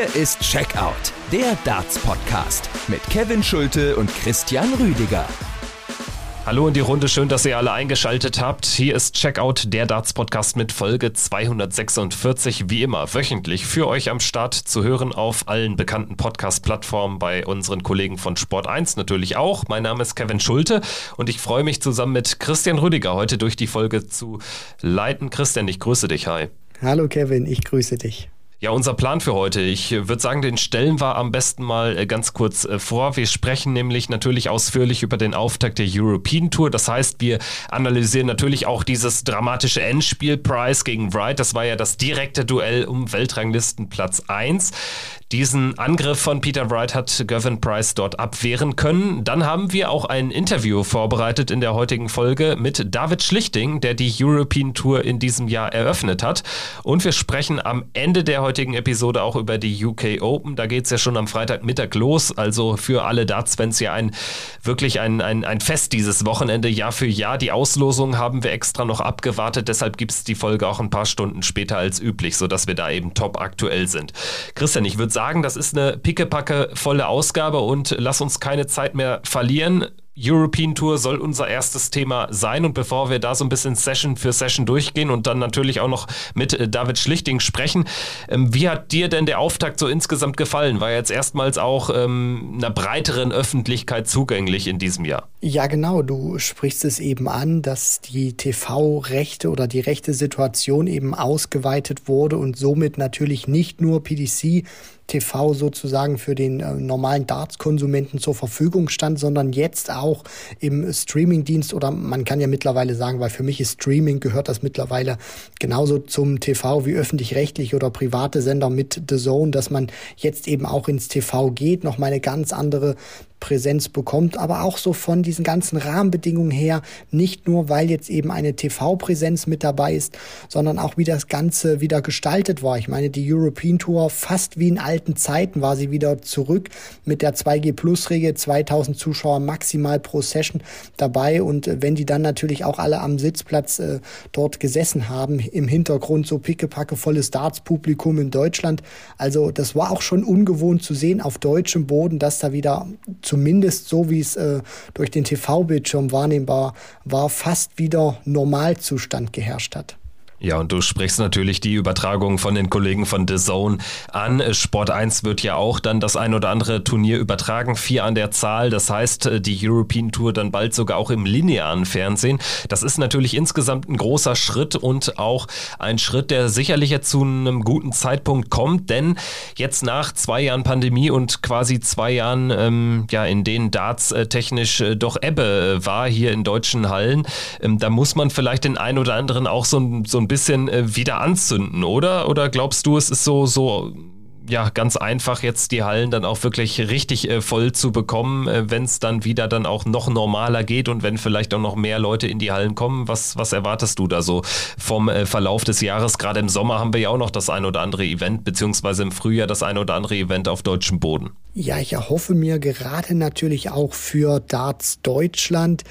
Hier ist Checkout, der Darts-Podcast mit Kevin Schulte und Christian Rüdiger. Hallo in die Runde, schön, dass ihr alle eingeschaltet habt. Hier ist Checkout, der Darts-Podcast mit Folge 246, wie immer wöchentlich für euch am Start zu hören auf allen bekannten Podcast-Plattformen bei unseren Kollegen von Sport 1 natürlich auch. Mein Name ist Kevin Schulte und ich freue mich zusammen mit Christian Rüdiger heute durch die Folge zu leiten. Christian, ich grüße dich, hi. Hallo Kevin, ich grüße dich. Ja, unser Plan für heute. Ich würde sagen, den stellen wir am besten mal äh, ganz kurz äh, vor. Wir sprechen nämlich natürlich ausführlich über den Auftakt der European Tour. Das heißt, wir analysieren natürlich auch dieses dramatische Endspiel Price gegen Wright. Das war ja das direkte Duell um Weltranglistenplatz 1. Diesen Angriff von Peter Wright hat Gavin Price dort abwehren können. Dann haben wir auch ein Interview vorbereitet in der heutigen Folge mit David Schlichting, der die European Tour in diesem Jahr eröffnet hat. Und wir sprechen am Ende der heutigen Episode auch über die UK Open. Da geht es ja schon am Freitagmittag los. Also für alle Darts-Fans ja ein wirklich ein, ein, ein Fest dieses Wochenende, Jahr für Jahr. Die Auslosung haben wir extra noch abgewartet. Deshalb gibt es die Folge auch ein paar Stunden später als üblich, sodass wir da eben top aktuell sind. Christian, ich würde sagen, sagen, das ist eine pickepacke volle Ausgabe und lass uns keine Zeit mehr verlieren. European Tour soll unser erstes Thema sein. Und bevor wir da so ein bisschen Session für Session durchgehen und dann natürlich auch noch mit äh, David Schlichting sprechen, ähm, wie hat dir denn der Auftakt so insgesamt gefallen? War jetzt erstmals auch ähm, einer breiteren Öffentlichkeit zugänglich in diesem Jahr? Ja, genau. Du sprichst es eben an, dass die TV-Rechte oder die rechte Situation eben ausgeweitet wurde und somit natürlich nicht nur PDC TV sozusagen für den äh, normalen Darts-Konsumenten zur Verfügung stand, sondern jetzt auch im Streaming-Dienst oder man kann ja mittlerweile sagen, weil für mich ist Streaming gehört das mittlerweile genauso zum TV wie öffentlich-rechtlich oder private Sender mit The Zone, dass man jetzt eben auch ins TV geht, noch mal eine ganz andere Präsenz bekommt, aber auch so von diesen ganzen Rahmenbedingungen her, nicht nur weil jetzt eben eine TV-Präsenz mit dabei ist, sondern auch wie das Ganze wieder gestaltet war. Ich meine, die European Tour fast wie in alten Zeiten war sie wieder zurück mit der 2G Plus Regel, 2000 Zuschauer maximal pro Session dabei und äh, wenn die dann natürlich auch alle am Sitzplatz äh, dort gesessen haben, im Hintergrund so pickepacke volles Darts-Publikum in Deutschland, also das war auch schon ungewohnt zu sehen auf deutschem Boden, dass da wieder zumindest so wie es äh, durch den TV-Bildschirm wahrnehmbar war, fast wieder Normalzustand geherrscht hat. Ja, und du sprichst natürlich die Übertragung von den Kollegen von The Zone an. Sport 1 wird ja auch dann das ein oder andere Turnier übertragen, vier an der Zahl. Das heißt, die European Tour dann bald sogar auch im linearen Fernsehen. Das ist natürlich insgesamt ein großer Schritt und auch ein Schritt, der sicherlich jetzt zu einem guten Zeitpunkt kommt, denn jetzt nach zwei Jahren Pandemie und quasi zwei Jahren, ähm, ja, in denen Darts äh, technisch äh, doch Ebbe äh, war hier in deutschen Hallen, ähm, da muss man vielleicht den ein oder anderen auch so, so ein bisschen äh, wieder anzünden, oder? Oder glaubst du, es ist so, so ja ganz einfach jetzt die Hallen dann auch wirklich richtig äh, voll zu bekommen, äh, wenn es dann wieder dann auch noch normaler geht und wenn vielleicht auch noch mehr Leute in die Hallen kommen. Was, was erwartest du da so vom äh, Verlauf des Jahres? Gerade im Sommer haben wir ja auch noch das ein oder andere Event, beziehungsweise im Frühjahr das ein oder andere Event auf deutschem Boden. Ja, ich erhoffe mir gerade natürlich auch für Darts Deutschland,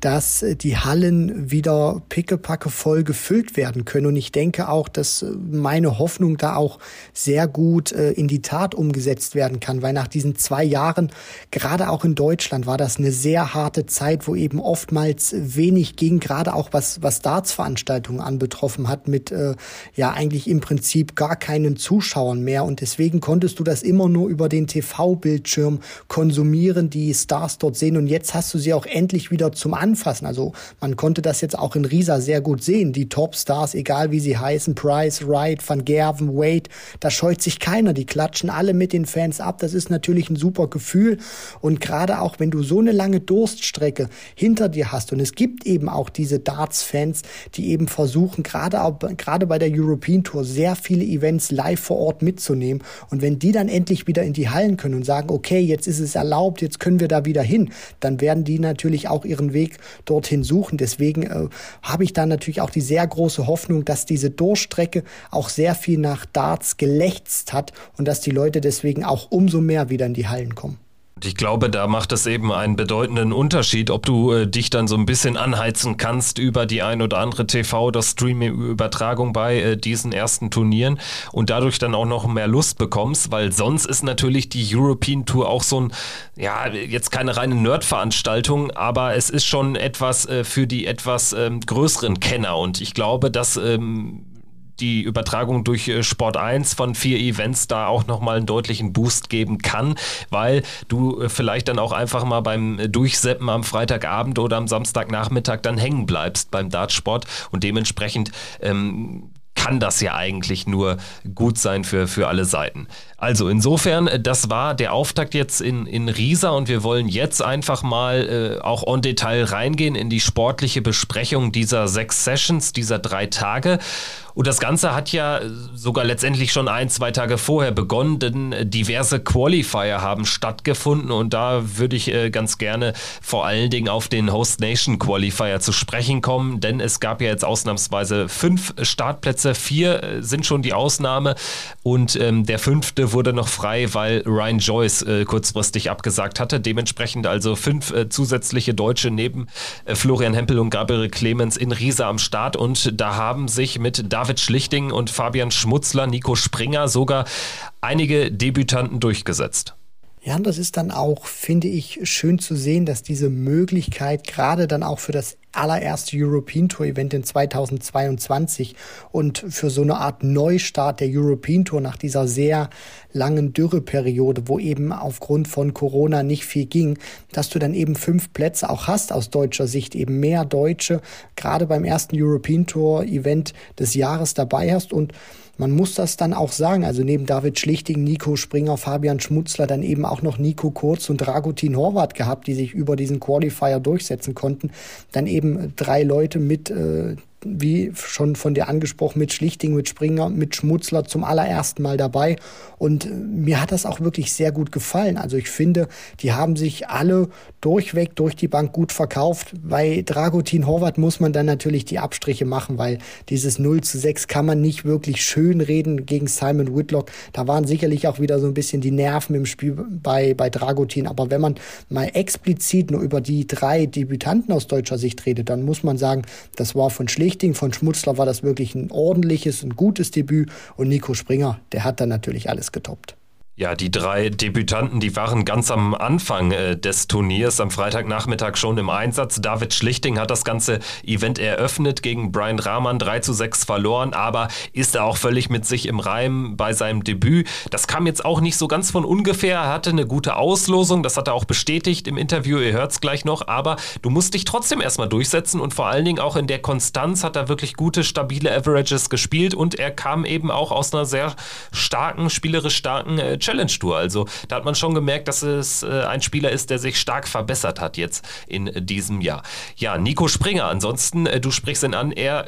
dass äh, die Hallen wieder pickepacke voll gefüllt werden können. Und ich denke auch, dass äh, meine Hoffnung da auch sehr gut äh, in die Tat umgesetzt werden kann, weil nach diesen zwei Jahren, gerade auch in Deutschland, war das eine sehr harte Zeit, wo eben oftmals wenig ging, gerade auch was, was Darts-Veranstaltungen anbetroffen hat, mit ja eigentlich im Prinzip gar keinen Zuschauern mehr. Und deswegen konntest du das immer nur über den TV TV-Bildschirm konsumieren, die Stars dort sehen. Und jetzt hast du sie auch endlich wieder zum Anfassen. Also man konnte das jetzt auch in Riesa sehr gut sehen. Die Top-Stars, egal wie sie heißen, Price, Wright, Van Gerven, Wade, da scheut sich keiner. Die klatschen alle mit den Fans ab. Das ist natürlich ein super Gefühl. Und gerade auch, wenn du so eine lange Durststrecke hinter dir hast und es gibt eben auch diese Darts-Fans, die eben versuchen, gerade, auch, gerade bei der European Tour sehr viele Events live vor Ort mitzunehmen. Und wenn die dann endlich wieder in die Hallen können und sagen, okay, jetzt ist es erlaubt, jetzt können wir da wieder hin, dann werden die natürlich auch ihren Weg dorthin suchen. Deswegen äh, habe ich da natürlich auch die sehr große Hoffnung, dass diese Durchstrecke auch sehr viel nach Darts gelächzt hat und dass die Leute deswegen auch umso mehr wieder in die Hallen kommen. Ich glaube, da macht es eben einen bedeutenden Unterschied, ob du äh, dich dann so ein bisschen anheizen kannst über die ein oder andere TV- oder Streaming-Übertragung bei äh, diesen ersten Turnieren und dadurch dann auch noch mehr Lust bekommst, weil sonst ist natürlich die European Tour auch so ein, ja, jetzt keine reine Nerd-Veranstaltung, aber es ist schon etwas äh, für die etwas ähm, größeren Kenner. Und ich glaube, dass ähm, die Übertragung durch äh, Sport 1 von vier Events da auch nochmal einen deutlichen Boost geben kann, weil du äh, vielleicht dann auch einfach mal beim Durchseppen am Freitagabend oder am Samstagnachmittag dann hängen bleibst beim Dartsport und dementsprechend ähm, kann das ja eigentlich nur gut sein für, für alle Seiten. Also insofern, äh, das war der Auftakt jetzt in, in Riesa und wir wollen jetzt einfach mal äh, auch on Detail reingehen in die sportliche Besprechung dieser sechs Sessions, dieser drei Tage. Und das Ganze hat ja sogar letztendlich schon ein, zwei Tage vorher begonnen, denn diverse Qualifier haben stattgefunden und da würde ich äh, ganz gerne vor allen Dingen auf den Host Nation Qualifier zu sprechen kommen, denn es gab ja jetzt ausnahmsweise fünf Startplätze, vier äh, sind schon die Ausnahme und ähm, der fünfte wurde noch frei, weil Ryan Joyce äh, kurzfristig abgesagt hatte. Dementsprechend also fünf äh, zusätzliche Deutsche neben äh, Florian Hempel und Gabriel Clemens in Riesa am Start und da haben sich mit David David Schlichting und Fabian Schmutzler, Nico Springer sogar einige Debütanten durchgesetzt. Ja, und das ist dann auch, finde ich, schön zu sehen, dass diese Möglichkeit gerade dann auch für das allererste European Tour Event in 2022 und für so eine Art Neustart der European Tour nach dieser sehr langen Dürreperiode, wo eben aufgrund von Corona nicht viel ging, dass du dann eben fünf Plätze auch hast aus deutscher Sicht, eben mehr Deutsche, gerade beim ersten European Tour Event des Jahres dabei hast. Und man muss das dann auch sagen. Also neben David Schlichting, Nico Springer, Fabian Schmutzler, dann eben auch noch Nico Kurz und Dragutin Horvath gehabt, die sich über diesen Qualifier durchsetzen konnten. Dann eben drei Leute mit äh, wie schon von dir angesprochen, mit Schlichting, mit Springer, mit Schmutzler zum allerersten Mal dabei. Und äh, mir hat das auch wirklich sehr gut gefallen. Also ich finde, die haben sich alle durchweg durch die Bank gut verkauft. Bei Dragutin Horvath muss man dann natürlich die Abstriche machen, weil dieses 0 zu 6 kann man nicht wirklich schön reden gegen Simon Whitlock. Da waren sicherlich auch wieder so ein bisschen die Nerven im Spiel bei, bei Dragutin. Aber wenn man mal explizit nur über die drei Debütanten aus deutscher Sicht redet, dann muss man sagen, das war von Schlichting Richtigen von Schmutzler war das wirklich ein ordentliches, ein gutes Debüt und Nico Springer, der hat dann natürlich alles getoppt. Ja, die drei Debütanten, die waren ganz am Anfang äh, des Turniers am Freitagnachmittag schon im Einsatz. David Schlichting hat das ganze Event eröffnet gegen Brian Rahman 3 zu 6 verloren, aber ist er auch völlig mit sich im Reim bei seinem Debüt. Das kam jetzt auch nicht so ganz von ungefähr. Er hatte eine gute Auslosung, das hat er auch bestätigt im Interview, ihr hört es gleich noch, aber du musst dich trotzdem erstmal durchsetzen und vor allen Dingen auch in der Konstanz hat er wirklich gute, stabile Averages gespielt und er kam eben auch aus einer sehr starken, spielerisch starken äh, Challenge Tour. Also da hat man schon gemerkt, dass es äh, ein Spieler ist, der sich stark verbessert hat jetzt in diesem Jahr. Ja, Nico Springer, ansonsten, äh, du sprichst ihn an, er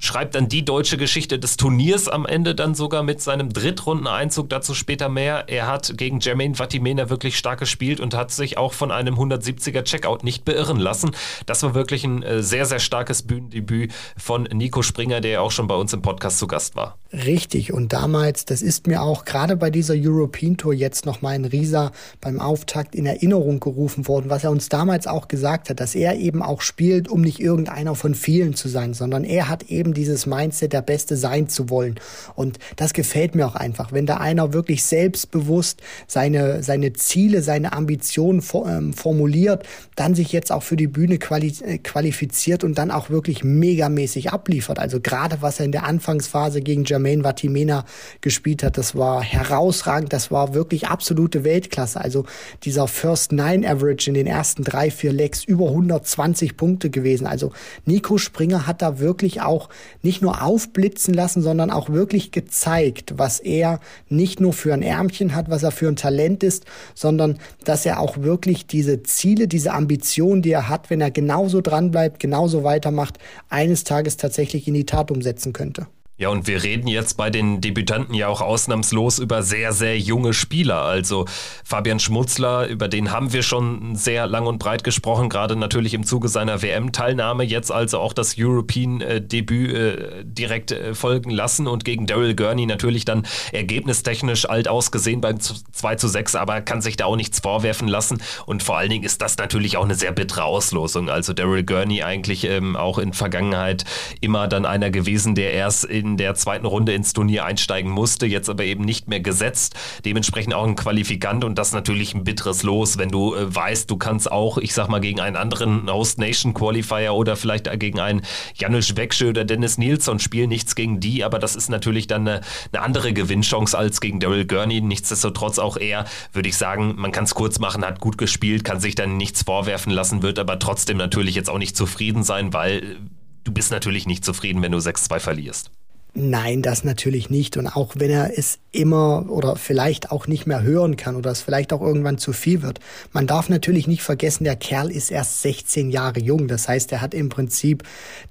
schreibt dann die deutsche Geschichte des Turniers am Ende dann sogar mit seinem Drittrundeneinzug, dazu später mehr. Er hat gegen Jermaine Vatimena wirklich stark gespielt und hat sich auch von einem 170er Checkout nicht beirren lassen. Das war wirklich ein äh, sehr, sehr starkes Bühnendebüt von Nico Springer, der ja auch schon bei uns im Podcast zu Gast war. Richtig und damals, das ist mir auch gerade bei dieser European Tour jetzt nochmal in Riesa beim Auftakt in Erinnerung gerufen worden, was er uns damals auch gesagt hat, dass er eben auch spielt, um nicht irgendeiner von vielen zu sein, sondern er hat eben eben dieses Mindset, der Beste sein zu wollen. Und das gefällt mir auch einfach, wenn da einer wirklich selbstbewusst seine, seine Ziele, seine Ambitionen ähm, formuliert, dann sich jetzt auch für die Bühne quali äh, qualifiziert und dann auch wirklich megamäßig abliefert. Also gerade was er in der Anfangsphase gegen Jermaine Vatimena gespielt hat, das war herausragend, das war wirklich absolute Weltklasse. Also dieser First Nine Average in den ersten drei, vier Legs über 120 Punkte gewesen. Also Nico Springer hat da wirklich auch nicht nur aufblitzen lassen, sondern auch wirklich gezeigt, was er nicht nur für ein Ärmchen hat, was er für ein Talent ist, sondern dass er auch wirklich diese Ziele, diese Ambitionen, die er hat, wenn er genauso dranbleibt, genauso weitermacht, eines Tages tatsächlich in die Tat umsetzen könnte. Ja, und wir reden jetzt bei den Debütanten ja auch ausnahmslos über sehr, sehr junge Spieler. Also Fabian Schmutzler, über den haben wir schon sehr lang und breit gesprochen, gerade natürlich im Zuge seiner WM-Teilnahme, jetzt also auch das European-Debüt äh, direkt äh, folgen lassen und gegen Daryl Gurney natürlich dann ergebnistechnisch alt ausgesehen beim 2 zu 6, aber kann sich da auch nichts vorwerfen lassen. Und vor allen Dingen ist das natürlich auch eine sehr bittere Auslosung. Also Daryl Gurney eigentlich ähm, auch in Vergangenheit immer dann einer gewesen, der erst in in der zweiten Runde ins Turnier einsteigen musste, jetzt aber eben nicht mehr gesetzt. Dementsprechend auch ein Qualifikant und das natürlich ein bitteres Los, wenn du äh, weißt, du kannst auch, ich sag mal, gegen einen anderen Host Nation Qualifier oder vielleicht gegen einen Janusz Wekschö oder Dennis Nilsson spielen, nichts gegen die, aber das ist natürlich dann eine, eine andere Gewinnchance als gegen Daryl Gurney. Nichtsdestotrotz auch er, würde ich sagen, man kann es kurz machen, hat gut gespielt, kann sich dann nichts vorwerfen lassen, wird aber trotzdem natürlich jetzt auch nicht zufrieden sein, weil du bist natürlich nicht zufrieden, wenn du 6-2 verlierst. Nein, das natürlich nicht. Und auch wenn er es immer oder vielleicht auch nicht mehr hören kann oder es vielleicht auch irgendwann zu viel wird. Man darf natürlich nicht vergessen, der Kerl ist erst 16 Jahre jung. Das heißt, er hat im Prinzip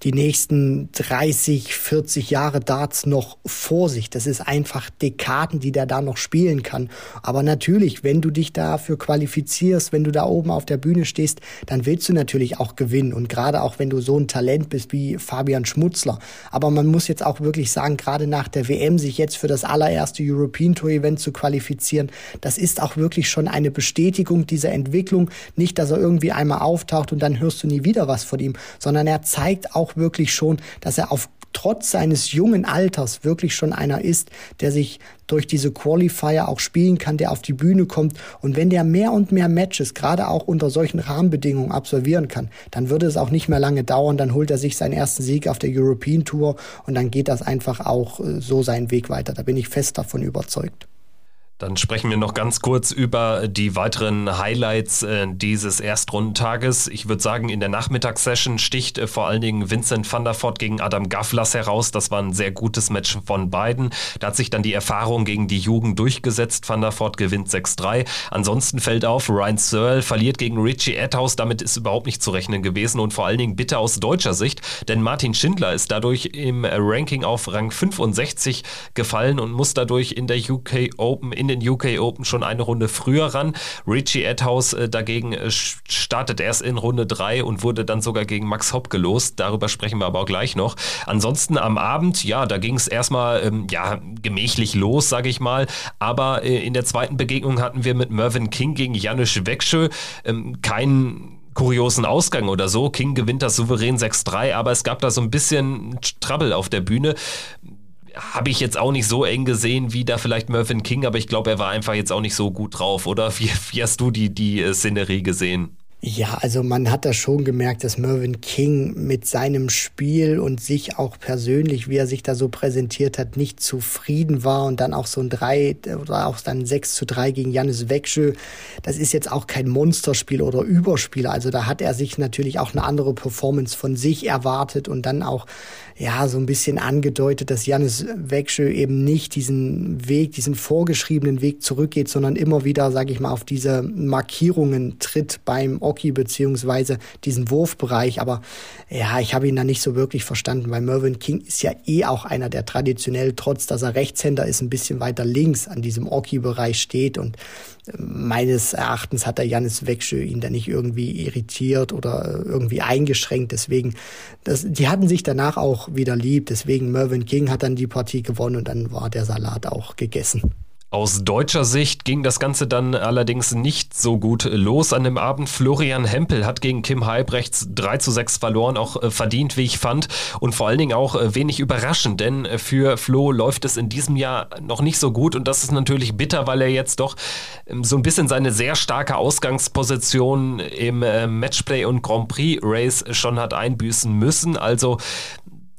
die nächsten 30, 40 Jahre Darts noch vor sich. Das ist einfach Dekaden, die der da noch spielen kann. Aber natürlich, wenn du dich dafür qualifizierst, wenn du da oben auf der Bühne stehst, dann willst du natürlich auch gewinnen. Und gerade auch wenn du so ein Talent bist wie Fabian Schmutzler. Aber man muss jetzt auch wirklich sagen, gerade nach der WM sich jetzt für das allererste European Tour Event zu qualifizieren, das ist auch wirklich schon eine Bestätigung dieser Entwicklung. Nicht, dass er irgendwie einmal auftaucht und dann hörst du nie wieder was von ihm, sondern er zeigt auch wirklich schon, dass er auf trotz seines jungen Alters wirklich schon einer ist, der sich durch diese Qualifier auch spielen kann, der auf die Bühne kommt. Und wenn der mehr und mehr Matches, gerade auch unter solchen Rahmenbedingungen absolvieren kann, dann würde es auch nicht mehr lange dauern. Dann holt er sich seinen ersten Sieg auf der European Tour und dann geht das einfach auch äh, so seinen Weg weiter. Da bin ich fest davon überzeugt. Dann sprechen wir noch ganz kurz über die weiteren Highlights äh, dieses Erstrundentages. Ich würde sagen, in der Nachmittagssession sticht äh, vor allen Dingen Vincent van der Voort gegen Adam Gavlas heraus. Das war ein sehr gutes Match von beiden. Da hat sich dann die Erfahrung gegen die Jugend durchgesetzt. Van der Voort gewinnt 6-3. Ansonsten fällt auf, Ryan Searle verliert gegen Richie Adhouse. Damit ist überhaupt nicht zu rechnen gewesen und vor allen Dingen bitter aus deutscher Sicht, denn Martin Schindler ist dadurch im Ranking auf Rang 65 gefallen und muss dadurch in der UK Open in den UK Open schon eine Runde früher ran. Richie Edhouse äh, dagegen äh, startet erst in Runde 3 und wurde dann sogar gegen Max Hopp gelost. Darüber sprechen wir aber auch gleich noch. Ansonsten am Abend, ja, da ging es erstmal ähm, ja, gemächlich los, sage ich mal. Aber äh, in der zweiten Begegnung hatten wir mit Mervyn King gegen Janusz Wekschö ähm, keinen kuriosen Ausgang oder so. King gewinnt das souverän 6-3, aber es gab da so ein bisschen Trouble auf der Bühne habe ich jetzt auch nicht so eng gesehen wie da vielleicht Mervyn King, aber ich glaube, er war einfach jetzt auch nicht so gut drauf, oder? Wie, wie hast du die, die äh, Szenerie gesehen? Ja, also man hat da schon gemerkt, dass Mervyn King mit seinem Spiel und sich auch persönlich, wie er sich da so präsentiert hat, nicht zufrieden war und dann auch so ein 3 oder auch dann 6 zu 3 gegen Janis Wekschö. Das ist jetzt auch kein Monsterspiel oder Überspiel. Also da hat er sich natürlich auch eine andere Performance von sich erwartet und dann auch ja, so ein bisschen angedeutet, dass Janis Wekschö eben nicht diesen Weg, diesen vorgeschriebenen Weg zurückgeht, sondern immer wieder, sage ich mal, auf diese Markierungen tritt beim Oki beziehungsweise diesen Wurfbereich. Aber ja, ich habe ihn da nicht so wirklich verstanden, weil Mervyn King ist ja eh auch einer, der traditionell, trotz dass er Rechtshänder ist, ein bisschen weiter links an diesem Oki-Bereich steht. Und meines Erachtens hat der Janis Wekschö ihn da nicht irgendwie irritiert oder irgendwie eingeschränkt. Deswegen, das, die hatten sich danach auch wieder lieb. Deswegen Mervyn King hat dann die Partie gewonnen und dann war der Salat auch gegessen. Aus deutscher Sicht ging das Ganze dann allerdings nicht so gut los an dem Abend. Florian Hempel hat gegen Kim Heibrechts 3 zu 6 verloren, auch äh, verdient, wie ich fand. Und vor allen Dingen auch äh, wenig überraschend, denn äh, für Flo läuft es in diesem Jahr noch nicht so gut. Und das ist natürlich bitter, weil er jetzt doch ähm, so ein bisschen seine sehr starke Ausgangsposition im Matchplay und Grand Prix Race schon hat einbüßen müssen. Also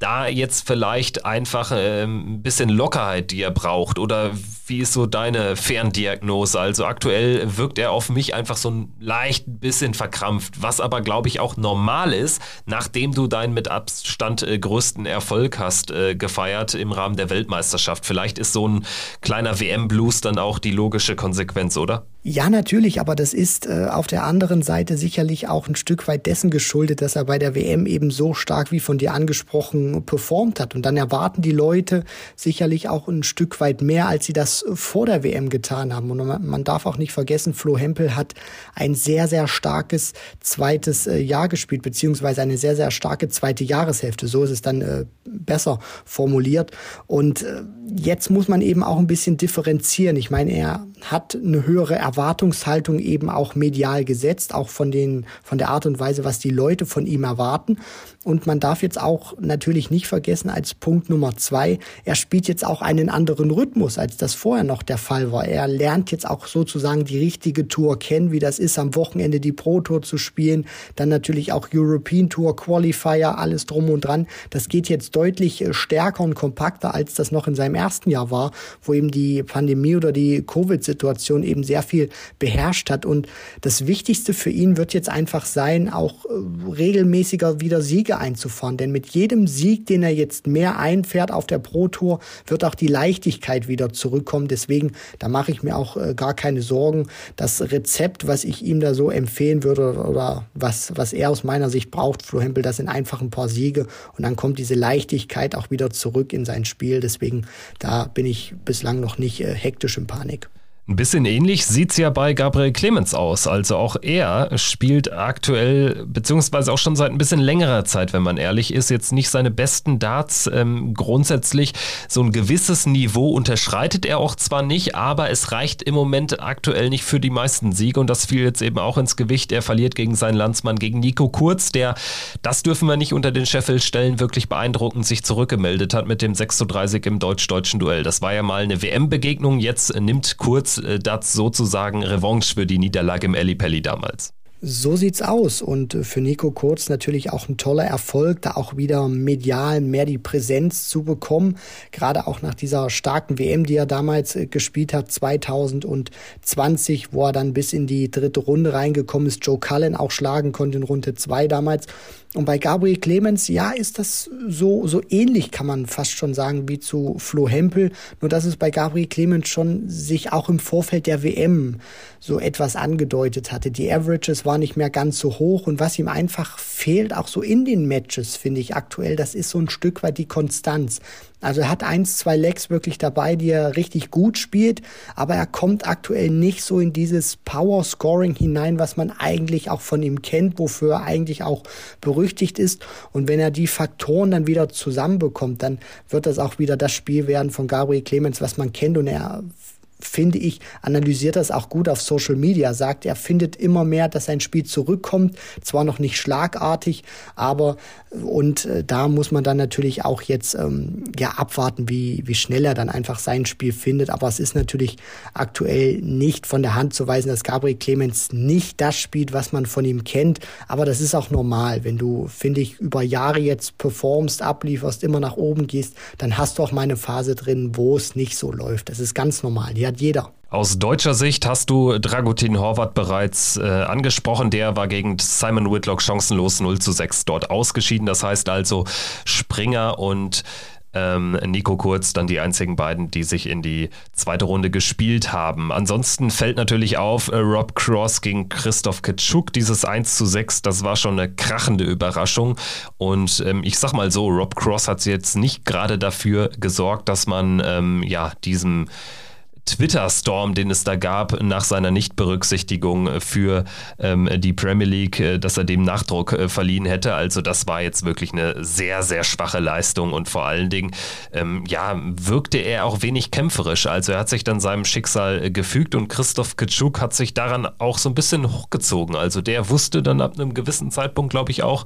da jetzt vielleicht einfach äh, ein bisschen Lockerheit, die er braucht? Oder wie ist so deine Ferndiagnose? Also aktuell wirkt er auf mich einfach so ein leicht bisschen verkrampft, was aber, glaube ich, auch normal ist, nachdem du deinen mit Abstand äh, größten Erfolg hast äh, gefeiert im Rahmen der Weltmeisterschaft. Vielleicht ist so ein kleiner WM-Blues dann auch die logische Konsequenz, oder? Ja, natürlich, aber das ist äh, auf der anderen Seite sicherlich auch ein Stück weit dessen geschuldet, dass er bei der WM eben so stark wie von dir angesprochen performt hat. Und dann erwarten die Leute sicherlich auch ein Stück weit mehr, als sie das vor der WM getan haben. Und man, darf auch nicht vergessen, Flo Hempel hat ein sehr, sehr starkes zweites äh, Jahr gespielt, beziehungsweise eine sehr, sehr starke zweite Jahreshälfte. So ist es dann äh, besser formuliert. Und äh, jetzt muss man eben auch ein bisschen differenzieren. Ich meine, er hat eine höhere Erwartungshaltung eben auch medial gesetzt, auch von den, von der Art und Weise, was die Leute von ihm erwarten. Und man darf jetzt auch natürlich nicht vergessen, als Punkt Nummer zwei, er spielt jetzt auch einen anderen Rhythmus, als das vorher noch der Fall war. Er lernt jetzt auch sozusagen die richtige Tour kennen, wie das ist, am Wochenende die Pro Tour zu spielen, dann natürlich auch European Tour, Qualifier, alles drum und dran. Das geht jetzt deutlich äh, stärker und kompakter, als das noch in seinem ersten Jahr war, wo eben die Pandemie oder die Covid-Situation eben sehr viel beherrscht hat. Und das Wichtigste für ihn wird jetzt einfach sein, auch äh, regelmäßiger wieder Siege Siege einzufahren. Denn mit jedem Sieg, den er jetzt mehr einfährt auf der Pro Tour, wird auch die Leichtigkeit wieder zurückkommen. Deswegen, da mache ich mir auch äh, gar keine Sorgen. Das Rezept, was ich ihm da so empfehlen würde oder was, was er aus meiner Sicht braucht, Flo Hempel, das sind einfach ein paar Siege und dann kommt diese Leichtigkeit auch wieder zurück in sein Spiel. Deswegen, da bin ich bislang noch nicht äh, hektisch in Panik. Ein bisschen ähnlich sieht es ja bei Gabriel Clemens aus. Also auch er spielt aktuell, beziehungsweise auch schon seit ein bisschen längerer Zeit, wenn man ehrlich ist, jetzt nicht seine besten Darts. Ähm, grundsätzlich so ein gewisses Niveau unterschreitet er auch zwar nicht, aber es reicht im Moment aktuell nicht für die meisten Siege und das fiel jetzt eben auch ins Gewicht. Er verliert gegen seinen Landsmann, gegen Nico Kurz, der, das dürfen wir nicht unter den Scheffel stellen, wirklich beeindruckend sich zurückgemeldet hat mit dem 6 zu 30 im deutsch-deutschen Duell. Das war ja mal eine WM-Begegnung, jetzt nimmt Kurz äh, das sozusagen Revanche für die Niederlage im Pelli damals. So sieht's aus. Und äh, für Nico Kurz natürlich auch ein toller Erfolg, da auch wieder medial mehr die Präsenz zu bekommen. Gerade auch nach dieser starken WM, die er damals äh, gespielt hat, 2020, wo er dann bis in die dritte Runde reingekommen ist, Joe Cullen auch schlagen konnte in Runde zwei damals. Und bei Gabriel Clemens, ja, ist das so, so ähnlich, kann man fast schon sagen, wie zu Flo Hempel. Nur dass es bei Gabriel Clemens schon sich auch im Vorfeld der WM so etwas angedeutet hatte. Die Averages waren nicht mehr ganz so hoch und was ihm einfach fehlt, auch so in den Matches, finde ich aktuell, das ist so ein Stück weit die Konstanz. Also er hat eins, zwei Lecks wirklich dabei, die er richtig gut spielt, aber er kommt aktuell nicht so in dieses Power Scoring hinein, was man eigentlich auch von ihm kennt, wofür er eigentlich auch berüchtigt ist. Und wenn er die Faktoren dann wieder zusammenbekommt, dann wird das auch wieder das Spiel werden von Gabriel Clemens, was man kennt und er finde ich, analysiert das auch gut auf Social Media, sagt, er findet immer mehr, dass sein Spiel zurückkommt, zwar noch nicht schlagartig, aber und äh, da muss man dann natürlich auch jetzt ähm, ja abwarten, wie, wie schnell er dann einfach sein Spiel findet. Aber es ist natürlich aktuell nicht von der Hand zu weisen, dass Gabriel Clemens nicht das spielt, was man von ihm kennt. Aber das ist auch normal. Wenn du, finde ich, über Jahre jetzt performst, ablieferst, immer nach oben gehst, dann hast du auch mal eine Phase drin, wo es nicht so läuft. Das ist ganz normal. Die hat jeder. Aus deutscher Sicht hast du Dragutin Horvath bereits äh, angesprochen. Der war gegen Simon Whitlock chancenlos 0 zu 6 dort ausgeschieden. Das heißt also Springer und ähm, Nico Kurz dann die einzigen beiden, die sich in die zweite Runde gespielt haben. Ansonsten fällt natürlich auf, äh, Rob Cross gegen Christoph Kitschuk, dieses 1 zu 6, das war schon eine krachende Überraschung. Und ähm, ich sag mal so, Rob Cross hat jetzt nicht gerade dafür gesorgt, dass man ähm, ja diesem Twitter-Storm, den es da gab nach seiner Nichtberücksichtigung für ähm, die Premier League, äh, dass er dem Nachdruck äh, verliehen hätte. Also das war jetzt wirklich eine sehr, sehr schwache Leistung und vor allen Dingen, ähm, ja, wirkte er auch wenig kämpferisch. Also er hat sich dann seinem Schicksal äh, gefügt und Christoph Kitschuk hat sich daran auch so ein bisschen hochgezogen. Also der wusste dann ab einem gewissen Zeitpunkt, glaube ich, auch,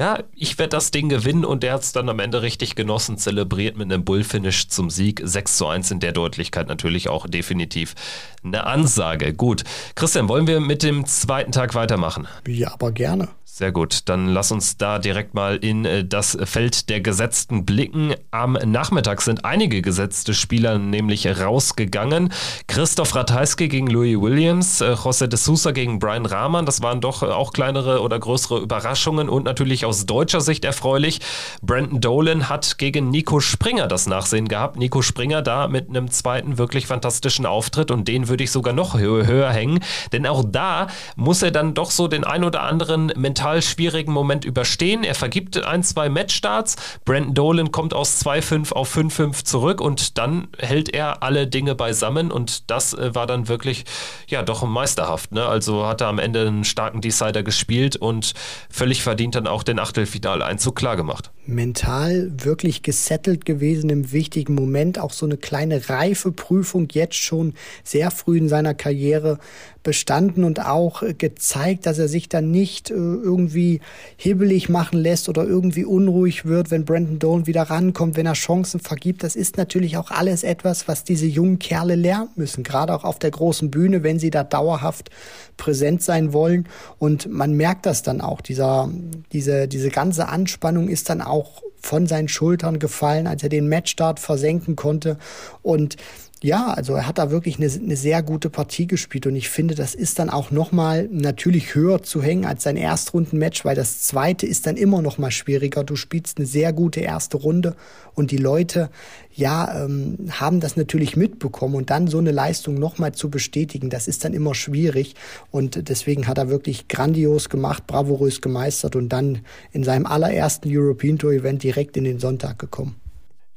ja, ich werde das Ding gewinnen und der hat es dann am Ende richtig genossen, zelebriert mit einem Bullfinish zum Sieg. 6 zu 1 in der Deutlichkeit natürlich auch definitiv eine Ansage. Gut. Christian, wollen wir mit dem zweiten Tag weitermachen? Ja, aber gerne. Sehr gut, dann lass uns da direkt mal in äh, das Feld der Gesetzten blicken. Am Nachmittag sind einige gesetzte Spieler nämlich rausgegangen. Christoph Ratajski gegen Louis Williams, äh, José de Sousa gegen Brian Rahman, das waren doch äh, auch kleinere oder größere Überraschungen und natürlich aus deutscher Sicht erfreulich. Brandon Dolan hat gegen Nico Springer das Nachsehen gehabt. Nico Springer da mit einem zweiten wirklich fantastischen Auftritt und den würde ich sogar noch höher hängen, denn auch da muss er dann doch so den ein oder anderen mental mental schwierigen Moment überstehen. Er vergibt ein, zwei Matchstarts. Brandon Dolan kommt aus 2-5 auf 5-5 zurück und dann hält er alle Dinge beisammen und das äh, war dann wirklich, ja, doch meisterhaft. Ne? Also hat er am Ende einen starken Decider gespielt und völlig verdient dann auch den Achtelfinaleinzug klar gemacht. Mental wirklich gesettelt gewesen im wichtigen Moment. Auch so eine kleine Reifeprüfung jetzt schon sehr früh in seiner Karriere bestanden und auch gezeigt, dass er sich dann nicht äh, irgendwie hibbelig machen lässt oder irgendwie unruhig wird, wenn Brandon Dolan wieder rankommt, wenn er Chancen vergibt. Das ist natürlich auch alles etwas, was diese jungen Kerle lernen müssen, gerade auch auf der großen Bühne, wenn sie da dauerhaft präsent sein wollen. Und man merkt das dann auch. Dieser, diese, diese ganze Anspannung ist dann auch von seinen Schultern gefallen, als er den Matchstart versenken konnte. Und ja, also er hat da wirklich eine, eine sehr gute Partie gespielt und ich finde, das ist dann auch nochmal natürlich höher zu hängen als sein Erstrundenmatch, weil das zweite ist dann immer nochmal schwieriger. Du spielst eine sehr gute erste Runde und die Leute, ja, ähm, haben das natürlich mitbekommen und dann so eine Leistung nochmal zu bestätigen, das ist dann immer schwierig und deswegen hat er wirklich grandios gemacht, bravourös gemeistert und dann in seinem allerersten European Tour Event direkt in den Sonntag gekommen.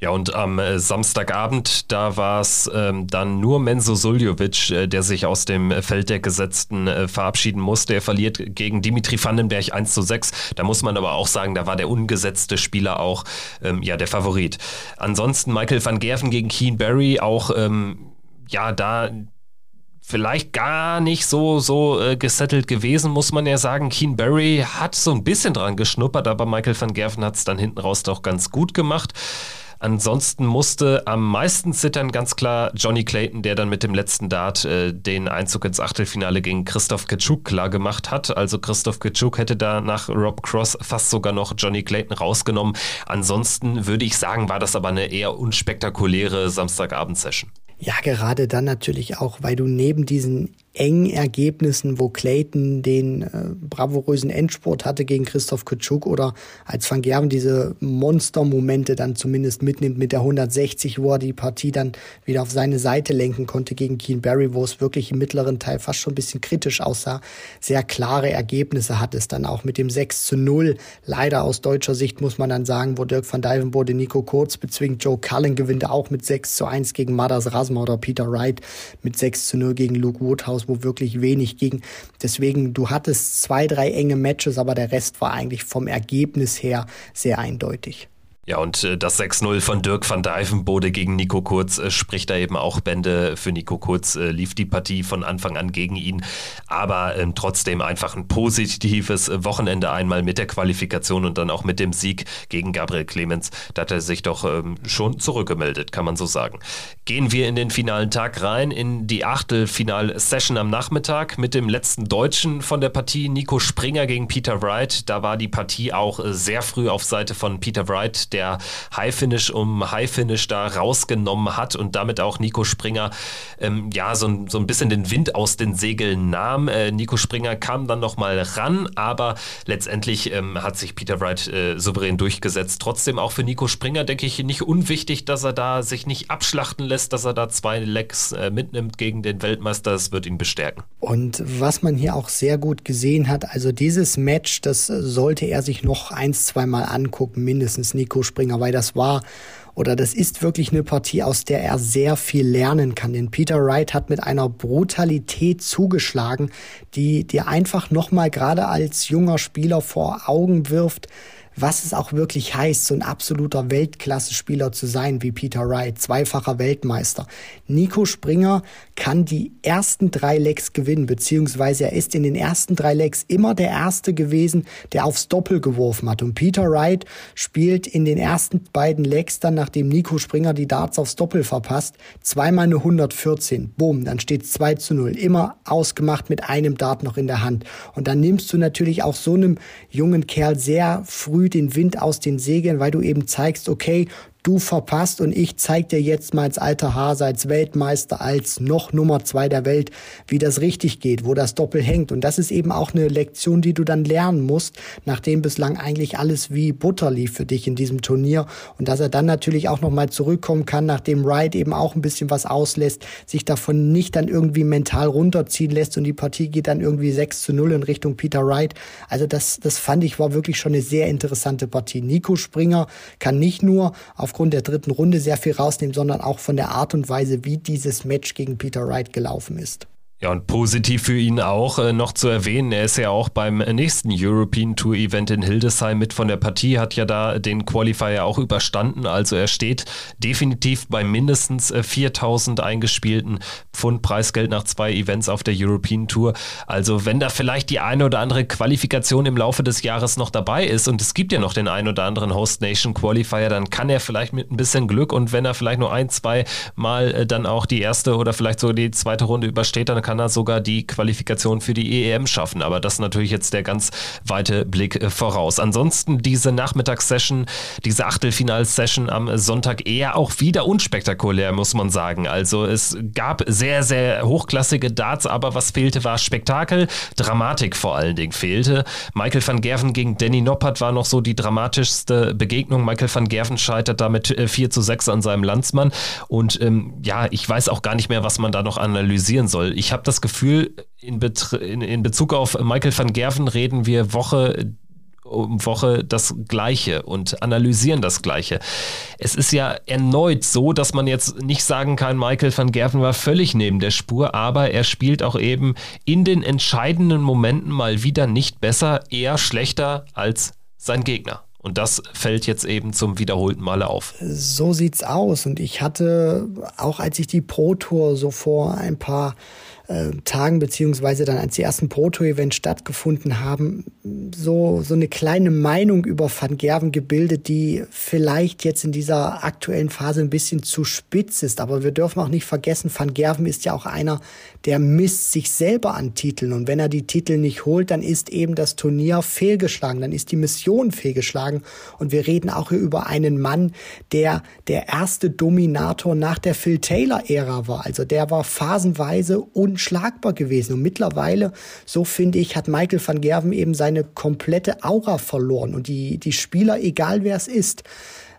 Ja, und am äh, Samstagabend, da war es ähm, dann nur Menzo Suljovic, äh, der sich aus dem Feld der Gesetzten äh, verabschieden musste. Er verliert gegen Dimitri Vandenberg 1 zu 6. Da muss man aber auch sagen, da war der ungesetzte Spieler auch ähm, ja, der Favorit. Ansonsten Michael van Gerven gegen Keen Barry, auch ähm, ja, da vielleicht gar nicht so, so äh, gesettelt gewesen, muss man ja sagen. Keen Barry hat so ein bisschen dran geschnuppert, aber Michael van Gerven hat es dann hinten raus doch ganz gut gemacht. Ansonsten musste am meisten zittern ganz klar Johnny Clayton, der dann mit dem letzten Dart äh, den Einzug ins Achtelfinale gegen Christoph Kitschuk klar gemacht hat. Also Christoph Kitschuk hätte da nach Rob Cross fast sogar noch Johnny Clayton rausgenommen. Ansonsten würde ich sagen, war das aber eine eher unspektakuläre Samstagabend-Session. Ja, gerade dann natürlich auch, weil du neben diesen engen Ergebnissen, wo Clayton den äh, bravourösen Endspurt hatte gegen Christoph Kutschuk oder als Van Gerven diese Monster-Momente dann zumindest mitnimmt mit der 160, wo er die Partie dann wieder auf seine Seite lenken konnte gegen Keen Barry, wo es wirklich im mittleren Teil fast schon ein bisschen kritisch aussah. Sehr klare Ergebnisse hat es dann auch mit dem 6 zu 0. Leider aus deutscher Sicht muss man dann sagen, wo Dirk van Dijvenbode Nico Kurz bezwingt. Joe Cullen gewinnt auch mit 6 zu 1 gegen Madas Rasma oder Peter Wright mit 6 zu 0 gegen Luke Woodhouse wo wirklich wenig ging. Deswegen, du hattest zwei, drei enge Matches, aber der Rest war eigentlich vom Ergebnis her sehr eindeutig. Ja, und äh, das 6-0 von Dirk van Dijvenbode gegen Nico Kurz äh, spricht da eben auch Bände. Für Nico Kurz äh, lief die Partie von Anfang an gegen ihn, aber ähm, trotzdem einfach ein positives Wochenende einmal mit der Qualifikation und dann auch mit dem Sieg gegen Gabriel Clemens. Da hat er sich doch ähm, schon zurückgemeldet, kann man so sagen. Gehen wir in den finalen Tag rein, in die Achtelfinal-Session am Nachmittag mit dem letzten Deutschen von der Partie, Nico Springer gegen Peter Wright. Da war die Partie auch sehr früh auf Seite von Peter Wright der High Finish um High Finish da rausgenommen hat und damit auch Nico Springer ähm, ja so, ein, so ein bisschen den Wind aus den Segeln nahm. Äh, Nico Springer kam dann nochmal ran, aber letztendlich ähm, hat sich Peter Wright äh, souverän durchgesetzt. Trotzdem auch für Nico Springer, denke ich, nicht unwichtig, dass er da sich nicht abschlachten lässt, dass er da zwei Lecks äh, mitnimmt gegen den Weltmeister. Das wird ihn bestärken. Und was man hier auch sehr gut gesehen hat, also dieses Match, das sollte er sich noch ein, zweimal angucken, mindestens Nico Springer, weil das war oder das ist wirklich eine Partie, aus der er sehr viel lernen kann. Denn Peter Wright hat mit einer Brutalität zugeschlagen, die dir einfach nochmal gerade als junger Spieler vor Augen wirft, was es auch wirklich heißt, so ein absoluter Weltklasse-Spieler zu sein wie Peter Wright, zweifacher Weltmeister. Nico Springer kann die ersten drei Lecks gewinnen, beziehungsweise er ist in den ersten drei Lecks immer der Erste gewesen, der aufs Doppel geworfen hat. Und Peter Wright spielt in den ersten beiden Lecks dann, nachdem Nico Springer die Darts aufs Doppel verpasst, zweimal eine 114. Boom, dann steht es 2 zu 0. Immer ausgemacht mit einem Dart noch in der Hand. Und dann nimmst du natürlich auch so einem jungen Kerl sehr früh den Wind aus den Segeln, weil du eben zeigst, okay, du verpasst und ich zeig dir jetzt mal als alter Hase, als Weltmeister, als noch Nummer zwei der Welt, wie das richtig geht, wo das Doppel hängt. Und das ist eben auch eine Lektion, die du dann lernen musst, nachdem bislang eigentlich alles wie Butter lief für dich in diesem Turnier. Und dass er dann natürlich auch nochmal zurückkommen kann, nachdem Wright eben auch ein bisschen was auslässt, sich davon nicht dann irgendwie mental runterziehen lässt und die Partie geht dann irgendwie 6 zu 0 in Richtung Peter Wright. Also das, das fand ich war wirklich schon eine sehr interessante Partie. Nico Springer kann nicht nur auf aufgrund der dritten Runde sehr viel rausnehmen, sondern auch von der Art und Weise, wie dieses Match gegen Peter Wright gelaufen ist. Ja, und positiv für ihn auch äh, noch zu erwähnen, er ist ja auch beim nächsten European Tour Event in Hildesheim mit von der Partie, hat ja da den Qualifier auch überstanden. Also er steht definitiv bei mindestens äh, 4000 eingespielten Pfund Preisgeld nach zwei Events auf der European Tour. Also wenn da vielleicht die eine oder andere Qualifikation im Laufe des Jahres noch dabei ist und es gibt ja noch den ein oder anderen Host Nation Qualifier, dann kann er vielleicht mit ein bisschen Glück und wenn er vielleicht nur ein, zwei Mal äh, dann auch die erste oder vielleicht sogar die zweite Runde übersteht, dann kann kann er sogar die Qualifikation für die EEM schaffen. Aber das ist natürlich jetzt der ganz weite Blick äh, voraus. Ansonsten diese Nachmittagssession, diese Achtelfinalsession am Sonntag eher auch wieder unspektakulär, muss man sagen. Also es gab sehr, sehr hochklassige Darts, aber was fehlte, war Spektakel. Dramatik vor allen Dingen fehlte. Michael van Gerven gegen Danny Noppert war noch so die dramatischste Begegnung. Michael van Gerven scheitert damit 4 äh, zu 6 an seinem Landsmann. Und ähm, ja, ich weiß auch gar nicht mehr, was man da noch analysieren soll. Ich habe habe das Gefühl, in, in, in, Bezug auf Michael van Gerven reden wir Woche um Woche das Gleiche und analysieren das Gleiche. Es ist ja erneut so, dass man jetzt nicht sagen kann, Michael van Gerven war völlig neben der Spur, aber er spielt auch eben in den entscheidenden Momenten mal wieder nicht besser, eher schlechter als sein Gegner. Und das fällt jetzt eben zum wiederholten Male auf. So sieht's aus. Und ich hatte, auch als ich die Pro Tour so vor ein paar äh, Tagen, beziehungsweise dann als die ersten Proto-Events stattgefunden haben, so, so eine kleine Meinung über Van Gerven gebildet, die vielleicht jetzt in dieser aktuellen Phase ein bisschen zu spitz ist. Aber wir dürfen auch nicht vergessen, Van Gerven ist ja auch einer, der misst sich selber an Titeln. Und wenn er die Titel nicht holt, dann ist eben das Turnier fehlgeschlagen, dann ist die Mission fehlgeschlagen. Und wir reden auch hier über einen Mann, der der erste Dominator nach der Phil Taylor-Ära war. Also der war phasenweise unschlagbar gewesen. Und mittlerweile, so finde ich, hat Michael van Gerven eben seine komplette Aura verloren. Und die, die Spieler, egal wer es ist,